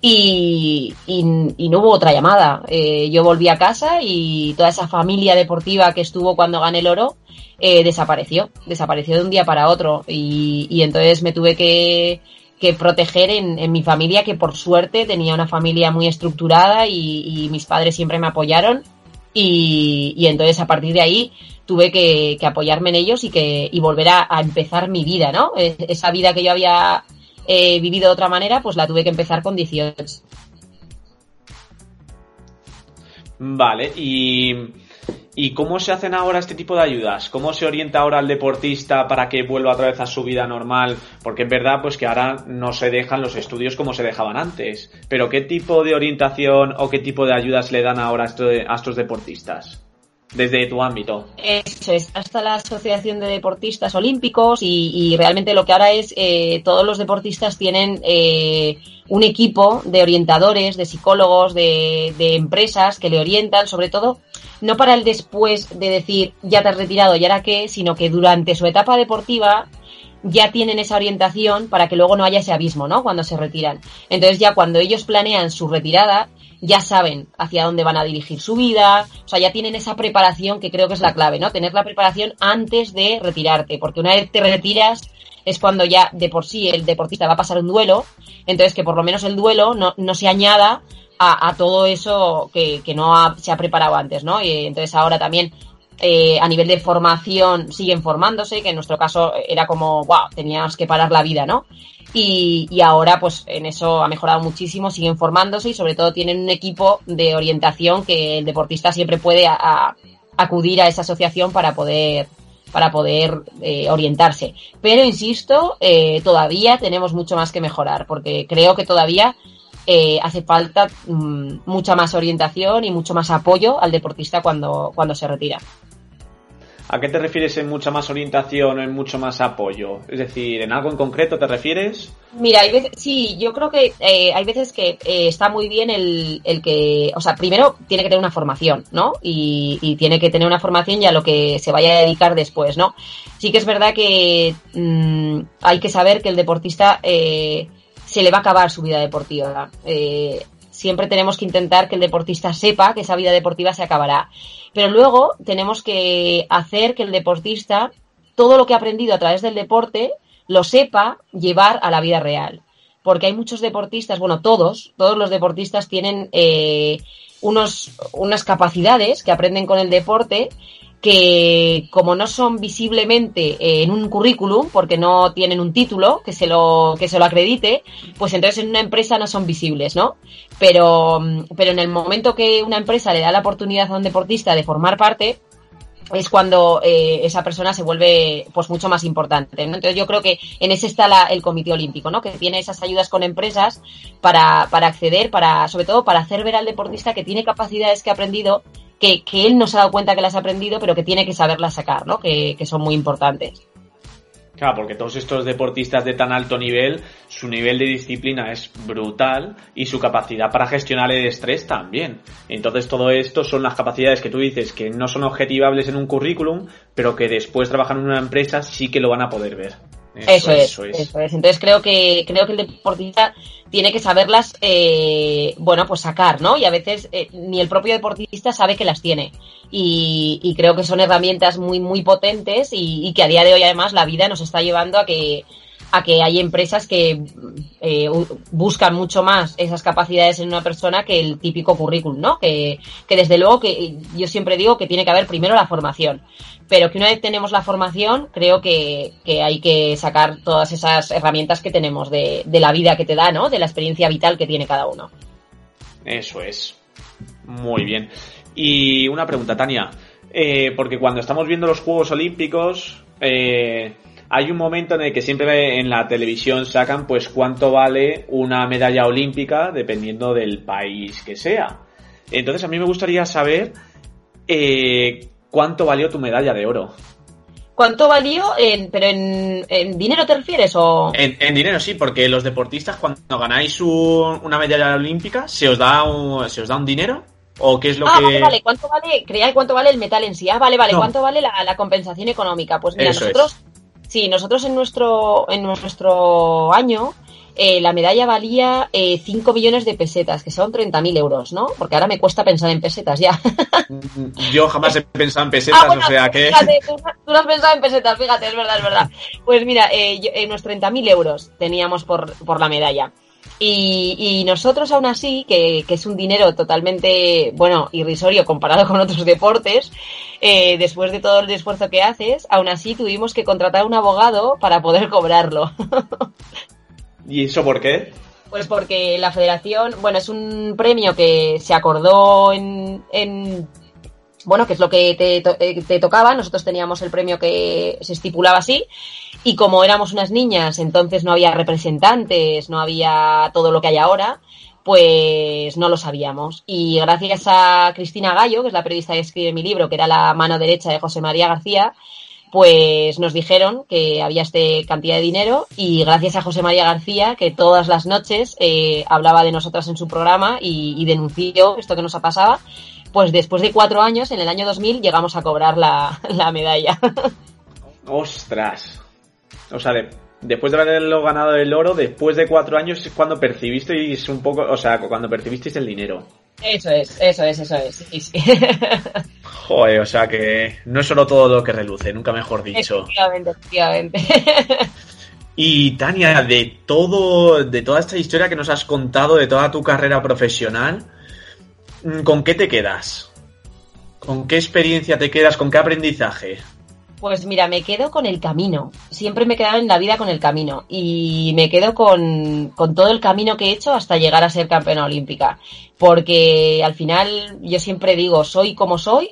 y, y, y, no hubo otra llamada. Eh, yo volví a casa y toda esa familia deportiva que estuvo cuando gané el oro eh, desapareció, desapareció de un día para otro y, y entonces me tuve que, que proteger en, en, mi familia, que por suerte tenía una familia muy estructurada y, mis padres siempre me apoyaron y, entonces a partir de ahí tuve que, que apoyarme en ellos y que y volver a, empezar mi vida, ¿no? Esa vida que yo había eh, vivido de otra manera, pues la tuve que empezar con 18. Vale, y, ¿y cómo se hacen ahora este tipo de ayudas? ¿Cómo se orienta ahora al deportista para que vuelva otra vez a su vida normal? Porque es verdad pues que ahora no se dejan los estudios como se dejaban antes. Pero ¿qué tipo de orientación o qué tipo de ayudas le dan ahora a estos deportistas? Desde tu ámbito. Eso es, hasta la Asociación de Deportistas Olímpicos y, y realmente lo que ahora es, eh, todos los deportistas tienen eh, un equipo de orientadores, de psicólogos, de, de, empresas que le orientan, sobre todo, no para el después de decir, ya te has retirado, y ahora qué, sino que durante su etapa deportiva ya tienen esa orientación para que luego no haya ese abismo, ¿no? Cuando se retiran. Entonces ya cuando ellos planean su retirada, ya saben hacia dónde van a dirigir su vida, o sea, ya tienen esa preparación que creo que es la clave, ¿no? Tener la preparación antes de retirarte, porque una vez te retiras es cuando ya de por sí el deportista va a pasar un duelo, entonces que por lo menos el duelo no, no se añada a, todo eso que, que no se ha preparado antes, ¿no? Y entonces ahora también eh, a nivel de formación siguen formándose, que en nuestro caso era como, wow, tenías que parar la vida, ¿no? Y, y, ahora, pues en eso ha mejorado muchísimo, siguen formándose y sobre todo tienen un equipo de orientación que el deportista siempre puede acudir a esa asociación para poder para poder eh, orientarse. Pero insisto, eh, todavía tenemos mucho más que mejorar, porque creo que todavía eh, hace falta mmm, mucha más orientación y mucho más apoyo al deportista cuando, cuando se retira. ¿A qué te refieres en mucha más orientación o en mucho más apoyo? Es decir, ¿en algo en concreto te refieres? Mira, hay veces, sí, yo creo que eh, hay veces que eh, está muy bien el, el, que, o sea, primero tiene que tener una formación, ¿no? Y, y, tiene que tener una formación ya a lo que se vaya a dedicar después, ¿no? Sí que es verdad que mmm, hay que saber que el deportista eh, se le va a acabar su vida deportiva. Eh, siempre tenemos que intentar que el deportista sepa que esa vida deportiva se acabará. Pero luego tenemos que hacer que el deportista, todo lo que ha aprendido a través del deporte, lo sepa llevar a la vida real. Porque hay muchos deportistas, bueno, todos, todos los deportistas tienen eh, unos, unas capacidades que aprenden con el deporte que como no son visiblemente eh, en un currículum, porque no tienen un título que se lo, que se lo acredite, pues entonces en una empresa no son visibles, ¿no? Pero, pero en el momento que una empresa le da la oportunidad a un deportista de formar parte, es cuando eh, esa persona se vuelve pues mucho más importante. Entonces yo creo que en ese está la, el Comité Olímpico, ¿no? que tiene esas ayudas con empresas para, para acceder, para, sobre todo para hacer ver al deportista que tiene capacidades que ha aprendido que, que, él no se ha dado cuenta que las ha aprendido, pero que tiene que saberlas sacar, ¿no? Que, que, son muy importantes. Claro, porque todos estos deportistas de tan alto nivel, su nivel de disciplina es brutal y su capacidad para gestionar el estrés también. Entonces todo esto son las capacidades que tú dices que no son objetivables en un currículum, pero que después trabajando en una empresa sí que lo van a poder ver. Eso, eso, es, eso, es, eso es. Entonces creo que creo que el deportista tiene que saberlas, eh, bueno, pues sacar, ¿no? Y a veces eh, ni el propio deportista sabe que las tiene. Y, y creo que son herramientas muy muy potentes y, y, que a día de hoy además la vida nos está llevando a que a que hay empresas que eh, buscan mucho más esas capacidades en una persona que el típico currículum, ¿no? Que, que desde luego que yo siempre digo que tiene que haber primero la formación, pero que una vez tenemos la formación, creo que, que hay que sacar todas esas herramientas que tenemos de, de la vida que te da, ¿no? De la experiencia vital que tiene cada uno. Eso es. Muy bien. Y una pregunta, Tania. Eh, porque cuando estamos viendo los Juegos Olímpicos, eh, hay un momento en el que siempre en la televisión sacan pues cuánto vale una medalla olímpica dependiendo del país que sea. Entonces a mí me gustaría saber eh, cuánto valió tu medalla de oro. ¿Cuánto valió? En, ¿Pero en, dinero te refieres o...? En, dinero sí, porque los deportistas cuando ganáis una medalla olímpica, ¿se os da un, ¿se os da un dinero? ¿O qué es lo ah, que...? Vale, vale, ¿cuánto vale? Creía cuánto vale el metal en sí. Ah, vale, vale, ¿cuánto vale la, compensación económica? Pues mira, nosotros... Sí, nosotros en nuestro, en nuestro año eh, la medalla valía eh, 5 millones de pesetas, que son 30.000 euros, ¿no? Porque ahora me cuesta pensar en pesetas ya. Yo jamás he pensado en pesetas, ah, o sea que... Fíjate, tú, no has pensado en pesetas, fíjate, es verdad, es verdad. Pues mira, eh, eh unos 30.000 euros teníamos por, por la medalla. Y, y, nosotros aún así, que, que, es un dinero totalmente, bueno, irrisorio comparado con otros deportes, eh, después de todo el esfuerzo que haces, aún así tuvimos que contratar un abogado para poder cobrarlo. ¿Y eso por qué? Pues porque la federación, bueno, es un premio que se acordó en, en bueno, que es lo que te, eh, te, tocaba. Nosotros teníamos el premio que se estipulaba así. Y como éramos unas niñas, entonces no había representantes, no había todo lo que hay ahora, pues no lo sabíamos. Y gracias a Cristina Gallo, que es la periodista que escribe mi libro, que era la mano derecha de José María García, pues nos dijeron que había este cantidad de dinero y gracias a José María García, que todas las noches eh, hablaba de nosotras en su programa y, denunció esto que nos pasaba, pues después de cuatro años, en el año 2000, llegamos a cobrar la, medalla. ¡Ostras! O sea, después de haberlo ganado el oro, después de cuatro años es cuando percibisteis un poco, o sea, cuando percibisteis el dinero. Eso es, eso es, eso es. Sí, Joder, o sea que no es solo todo lo que reluce, nunca mejor dicho. Efectivamente, efectivamente. Y Tania, de todo, de toda esta historia que nos has contado, de toda tu carrera profesional, ¿con qué te quedas? ¿Con qué experiencia te quedas? ¿Con qué aprendizaje? Pues mira, me quedo con el camino. Siempre me he quedado en la vida con el camino. Y me quedo con, todo el camino que he hecho hasta llegar a ser campeona olímpica. Porque al final yo siempre digo, soy como soy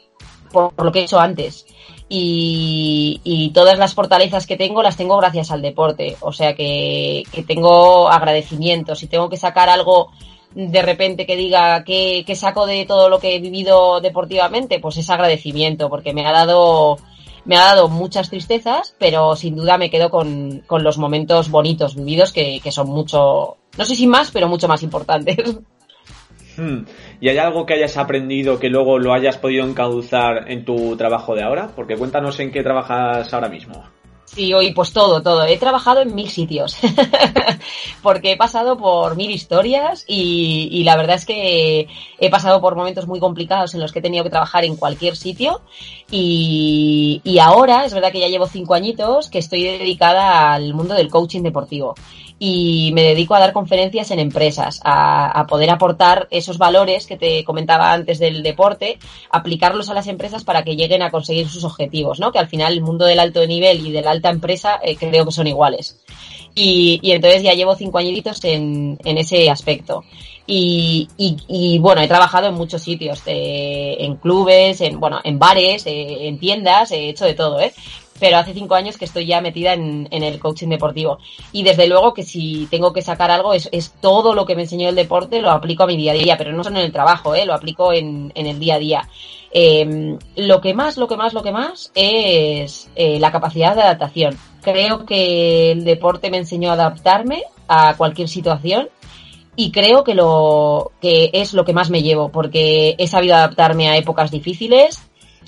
por, lo que he hecho antes. Y, y, todas las fortalezas que tengo las tengo gracias al deporte. O sea que, que tengo agradecimientos. Si tengo que sacar algo de repente que diga que, que saco de todo lo que he vivido deportivamente, pues es agradecimiento, porque me ha dado me ha dado muchas tristezas, pero sin duda me quedo con, con los momentos bonitos vividos que, que, son mucho, no sé si más, pero mucho más importantes. Hmm. ¿Y hay algo que hayas aprendido que luego lo hayas podido encauzar en tu trabajo de ahora? Porque cuéntanos en qué trabajas ahora mismo. Sí, hoy pues todo, todo. He trabajado en mil sitios, porque he pasado por mil historias y, la verdad es que he pasado por momentos muy complicados en los que he tenido que trabajar en cualquier sitio y, y ahora es verdad que ya llevo cinco añitos que estoy dedicada al mundo del coaching deportivo y me dedico a dar conferencias en empresas, a, poder aportar esos valores que te comentaba antes del deporte, aplicarlos a las empresas para que lleguen a conseguir sus objetivos, ¿no? Que al final el mundo del alto nivel y de la alta empresa eh, creo que son iguales. Y, y, entonces ya llevo cinco añitos en, en ese aspecto. Y, y, y, bueno, he trabajado en muchos sitios, eh, en clubes, en, bueno, en bares, eh, en tiendas, he hecho de todo, ¿eh? Pero hace cinco años que estoy ya metida en, el coaching deportivo. Y desde luego que si tengo que sacar algo, es, todo lo que me enseñó el deporte, lo aplico a mi día a día, pero no solo en el trabajo, ¿eh? lo aplico en, el día a día. Em, lo que más, lo que más, lo que más es eh, la capacidad de adaptación. Creo que el deporte me enseñó a adaptarme a cualquier situación y creo que lo que es lo que más me llevo porque he sabido adaptarme a épocas difíciles,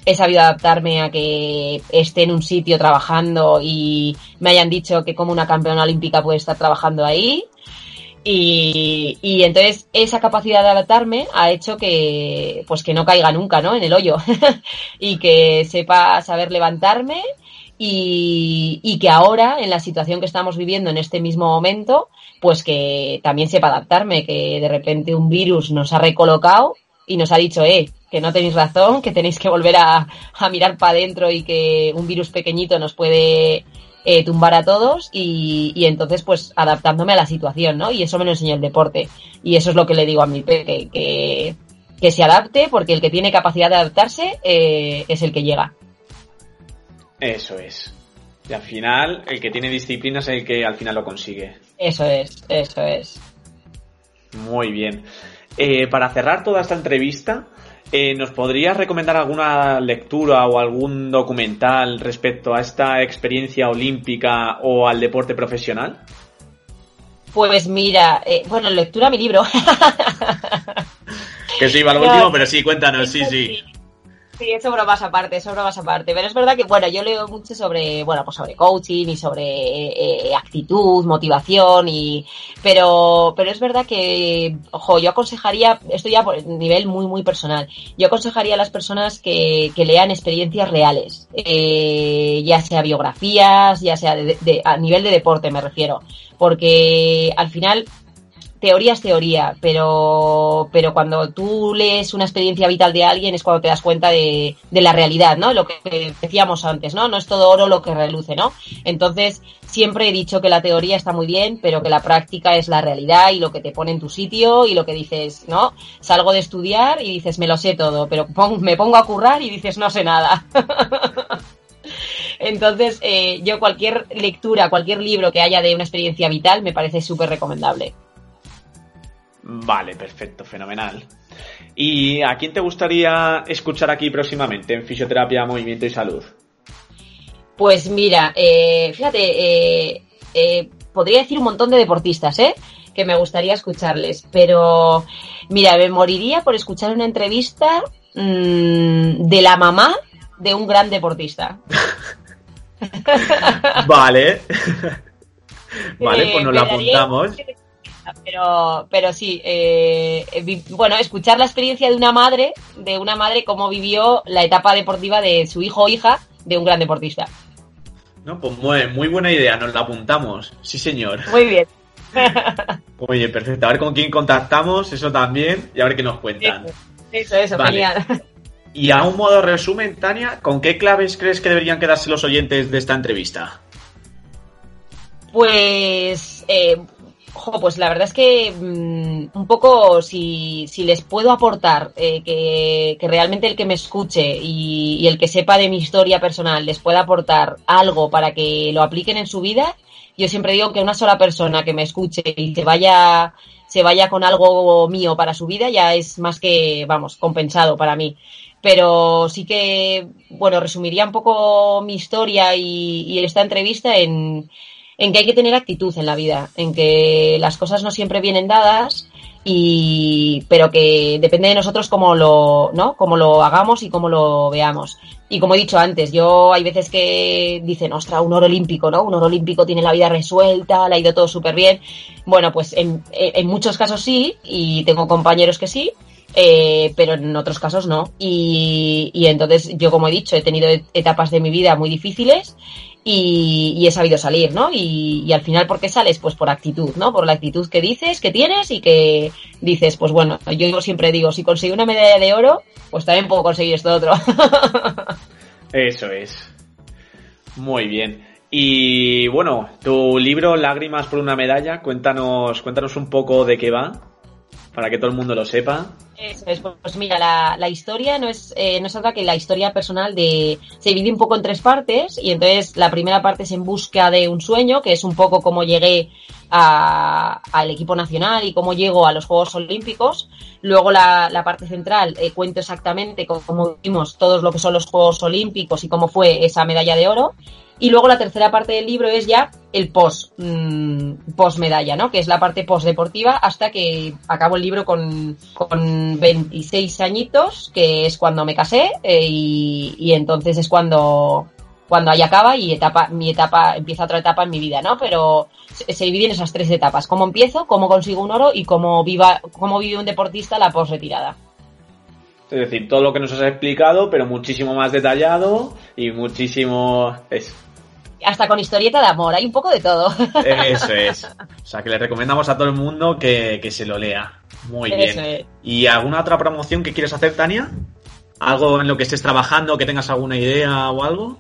he sabido adaptarme a que esté en un sitio trabajando y me hayan dicho que como una campeona olímpica puede estar trabajando ahí. Y, y entonces esa capacidad de adaptarme ha hecho que pues que no caiga nunca, ¿no? En el hoyo. y que sepa saber levantarme y, y, que ahora, en la situación que estamos viviendo en este mismo momento, pues que también sepa adaptarme, que de repente un virus nos ha recolocado y nos ha dicho, eh, que no tenéis razón, que tenéis que volver a, mirar para adentro y que un virus pequeñito nos puede eh, tumbar a todos y, y, entonces pues adaptándome a la situación, ¿no? Y eso me lo enseñó el deporte. Y eso es lo que le digo a mi peque, que, que se adapte porque el que tiene capacidad de adaptarse eh, es el que llega. Eso es. Y al final, el que tiene disciplina es el que al final lo consigue. Eso es, eso es. Muy bien. Eh, para cerrar toda esta entrevista, eh, ¿nos podrías recomendar alguna lectura o algún documental respecto a esta experiencia olímpica o al deporte profesional? Pues mira, eh, bueno, lectura mi libro. que sí, va lo último, pero sí, cuéntanos, sí, sí. Sí, eso bromas aparte, eso bromas aparte. Pero es verdad que, bueno, yo leo mucho sobre, bueno, pues sobre coaching y sobre eh, actitud, motivación y, pero, pero es verdad que, ojo, yo aconsejaría, esto ya por nivel muy, muy personal, yo aconsejaría a las personas que, que lean experiencias reales, eh, ya sea biografías, ya sea de, a nivel de deporte me refiero, porque al final teoría es teoría, pero, pero cuando tú lees una experiencia vital de alguien es cuando te das cuenta de, de, la realidad, ¿no? Lo que decíamos antes, ¿no? No es todo oro lo que reluce, ¿no? Entonces, siempre he dicho que la teoría está muy bien, pero que la práctica es la realidad y lo que te pone en tu sitio y lo que dices, ¿no? Salgo de estudiar y dices, me lo sé todo, pero me pongo a currar y dices, no sé nada. Entonces, eh, yo cualquier lectura, cualquier libro que haya de una experiencia vital me parece súper recomendable. Vale, perfecto, fenomenal. ¿Y a quién te gustaría escuchar aquí próximamente en Fisioterapia, Movimiento y Salud? Pues mira, eh, fíjate, eh, eh, podría decir un montón de deportistas, ¿eh? Que me gustaría escucharles, pero mira, me moriría por escuchar una entrevista mmm, de la mamá de un gran deportista. vale. vale, pues nos la apuntamos pero, pero sí, eh, bueno, escuchar la experiencia de una madre, de una madre cómo vivió la etapa deportiva de su hijo o hija de un gran deportista. No, pues muy, muy buena idea, nos la apuntamos, sí señor. Muy bien. Bien, perfecto. A ver con quién contactamos, eso también, y a ver qué nos cuentan. Eso, eso, genial. Y a un modo resumen, Tania, ¿con qué claves crees que deberían quedarse los oyentes de esta entrevista? Pues eh, pues la verdad es que mm, un poco si, si, les puedo aportar eh, que, que, realmente el que me escuche y, y, el que sepa de mi historia personal les pueda aportar algo para que lo apliquen en su vida, yo siempre digo que una sola persona que me escuche y se vaya, se vaya con algo mío para su vida ya es más que, vamos, compensado para mí. Pero sí que, bueno, resumiría un poco mi historia y, y esta entrevista en en que hay que tener actitud en la vida, en que las cosas no siempre vienen dadas y pero que depende de nosotros cómo lo, ¿no? Cómo lo hagamos y cómo lo veamos. Y como he dicho antes, yo hay veces que dicen, ostras, un oro olímpico, ¿no? Un oro olímpico tiene la vida resuelta, le ha ido todo súper bien. Bueno, pues en, en muchos casos sí, y tengo compañeros que sí, eh, pero en otros casos no. Y, y, entonces yo, como he dicho, he tenido etapas de mi vida muy difíciles y, he sabido salir, ¿no? Y, al final, ¿por qué sales? Pues por actitud, ¿no? Por la actitud que dices, que tienes y que dices, pues bueno, yo siempre digo, si consigo una medalla de oro, pues también puedo conseguir esto otro. Eso es. Muy bien. Y bueno, tu libro Lágrimas por una medalla, cuéntanos, cuéntanos un poco de qué va para que todo el mundo lo sepa. Eso es, pues mira, la, la historia no es, eh, no es otra que la historia personal de... Se divide un poco en tres partes y entonces la primera parte es en busca de un sueño, que es un poco cómo llegué al equipo nacional y cómo llego a los Juegos Olímpicos. Luego la, la parte central eh, cuento exactamente cómo vimos todos lo que son los Juegos Olímpicos y cómo fue esa medalla de oro. Y luego la tercera parte del libro es ya el post, mmm, medalla, ¿no? Que es la parte post deportiva hasta que acabo el libro con, con 26 añitos, que es cuando me casé, eh, y, y, entonces es cuando, cuando ahí acaba y etapa, mi etapa, empieza otra etapa en mi vida, ¿no? Pero se, se divide en esas tres etapas. Cómo empiezo, cómo consigo un oro y cómo viva, cómo vive un deportista la post retirada. Es decir, todo lo que nos has explicado, pero muchísimo más detallado y muchísimo... hasta con historieta de amor, hay un poco de todo. Eso es. O sea, que le recomendamos a todo el mundo que, que se lo lea. Muy Eso bien. Es. ¿Y alguna otra promoción que quieres hacer, Tania? ¿Algo en lo que estés trabajando, que tengas alguna idea o algo?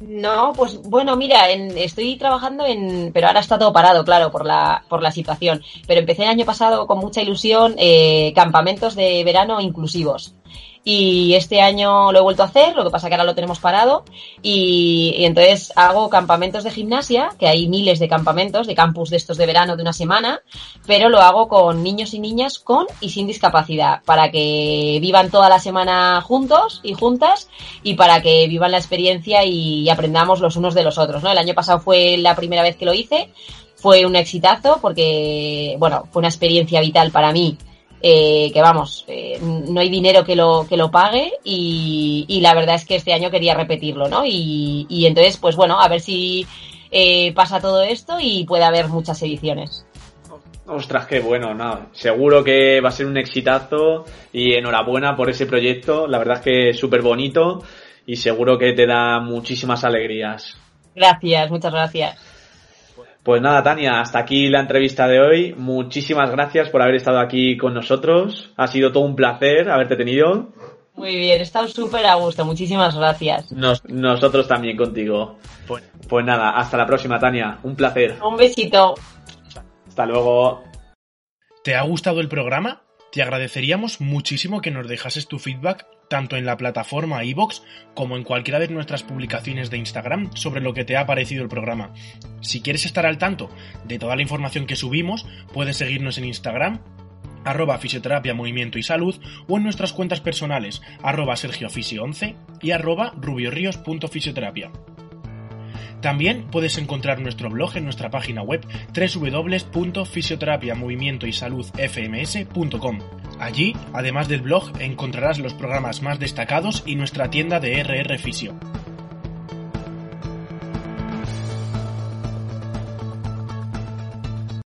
No, pues bueno, mira, en, estoy trabajando en, pero ahora está todo parado, claro, por la, por la situación. Pero empecé el año pasado con mucha ilusión eh, campamentos de verano inclusivos. Y este año lo he vuelto a hacer, lo que pasa que ahora lo tenemos parado y, entonces hago campamentos de gimnasia, que hay miles de campamentos, de campus de estos de verano de una semana, pero lo hago con niños y niñas con y sin discapacidad, para que vivan toda la semana juntos y juntas y para que vivan la experiencia y, aprendamos los unos de los otros, ¿no? El año pasado fue la primera vez que lo hice, fue un exitazo porque, bueno, fue una experiencia vital para mí eh, que vamos, eh, no hay dinero que lo, que lo pague y, la verdad es que este año quería repetirlo, ¿no? Y, entonces, pues bueno, a ver si eh, pasa todo esto y puede haber muchas ediciones. Ostras, qué bueno, no. Seguro que va a ser un exitazo y enhorabuena por ese proyecto. La verdad es que es súper bonito y seguro que te da muchísimas alegrías. Gracias, muchas gracias. Pues nada, Tania, hasta aquí la entrevista de hoy. Muchísimas gracias por haber estado aquí con nosotros. Ha sido todo un placer haberte tenido. Muy bien, he estado súper a gusto. Muchísimas gracias. nosotros también contigo. Pues, pues nada, hasta la próxima, Tania. Un placer. Un besito. Hasta luego. ¿Te ha gustado el programa? Te agradeceríamos muchísimo que nos dejases tu feedback tanto en la plataforma iVoox como en cualquiera de nuestras publicaciones de Instagram sobre lo que te ha parecido el programa. Si quieres estar al tanto de toda la información que subimos, puedes seguirnos en Instagram arroba fisioterapia, movimiento y salud o en nuestras cuentas personales arroba sergiofisio11 y arroba rubioríos.fisioterapia. También puedes encontrar nuestro blog en nuestra página web www.fisioterapiamovimientoysaludfms.com. Allí, además del blog, encontrarás los programas más destacados y nuestra tienda de RR Fisio.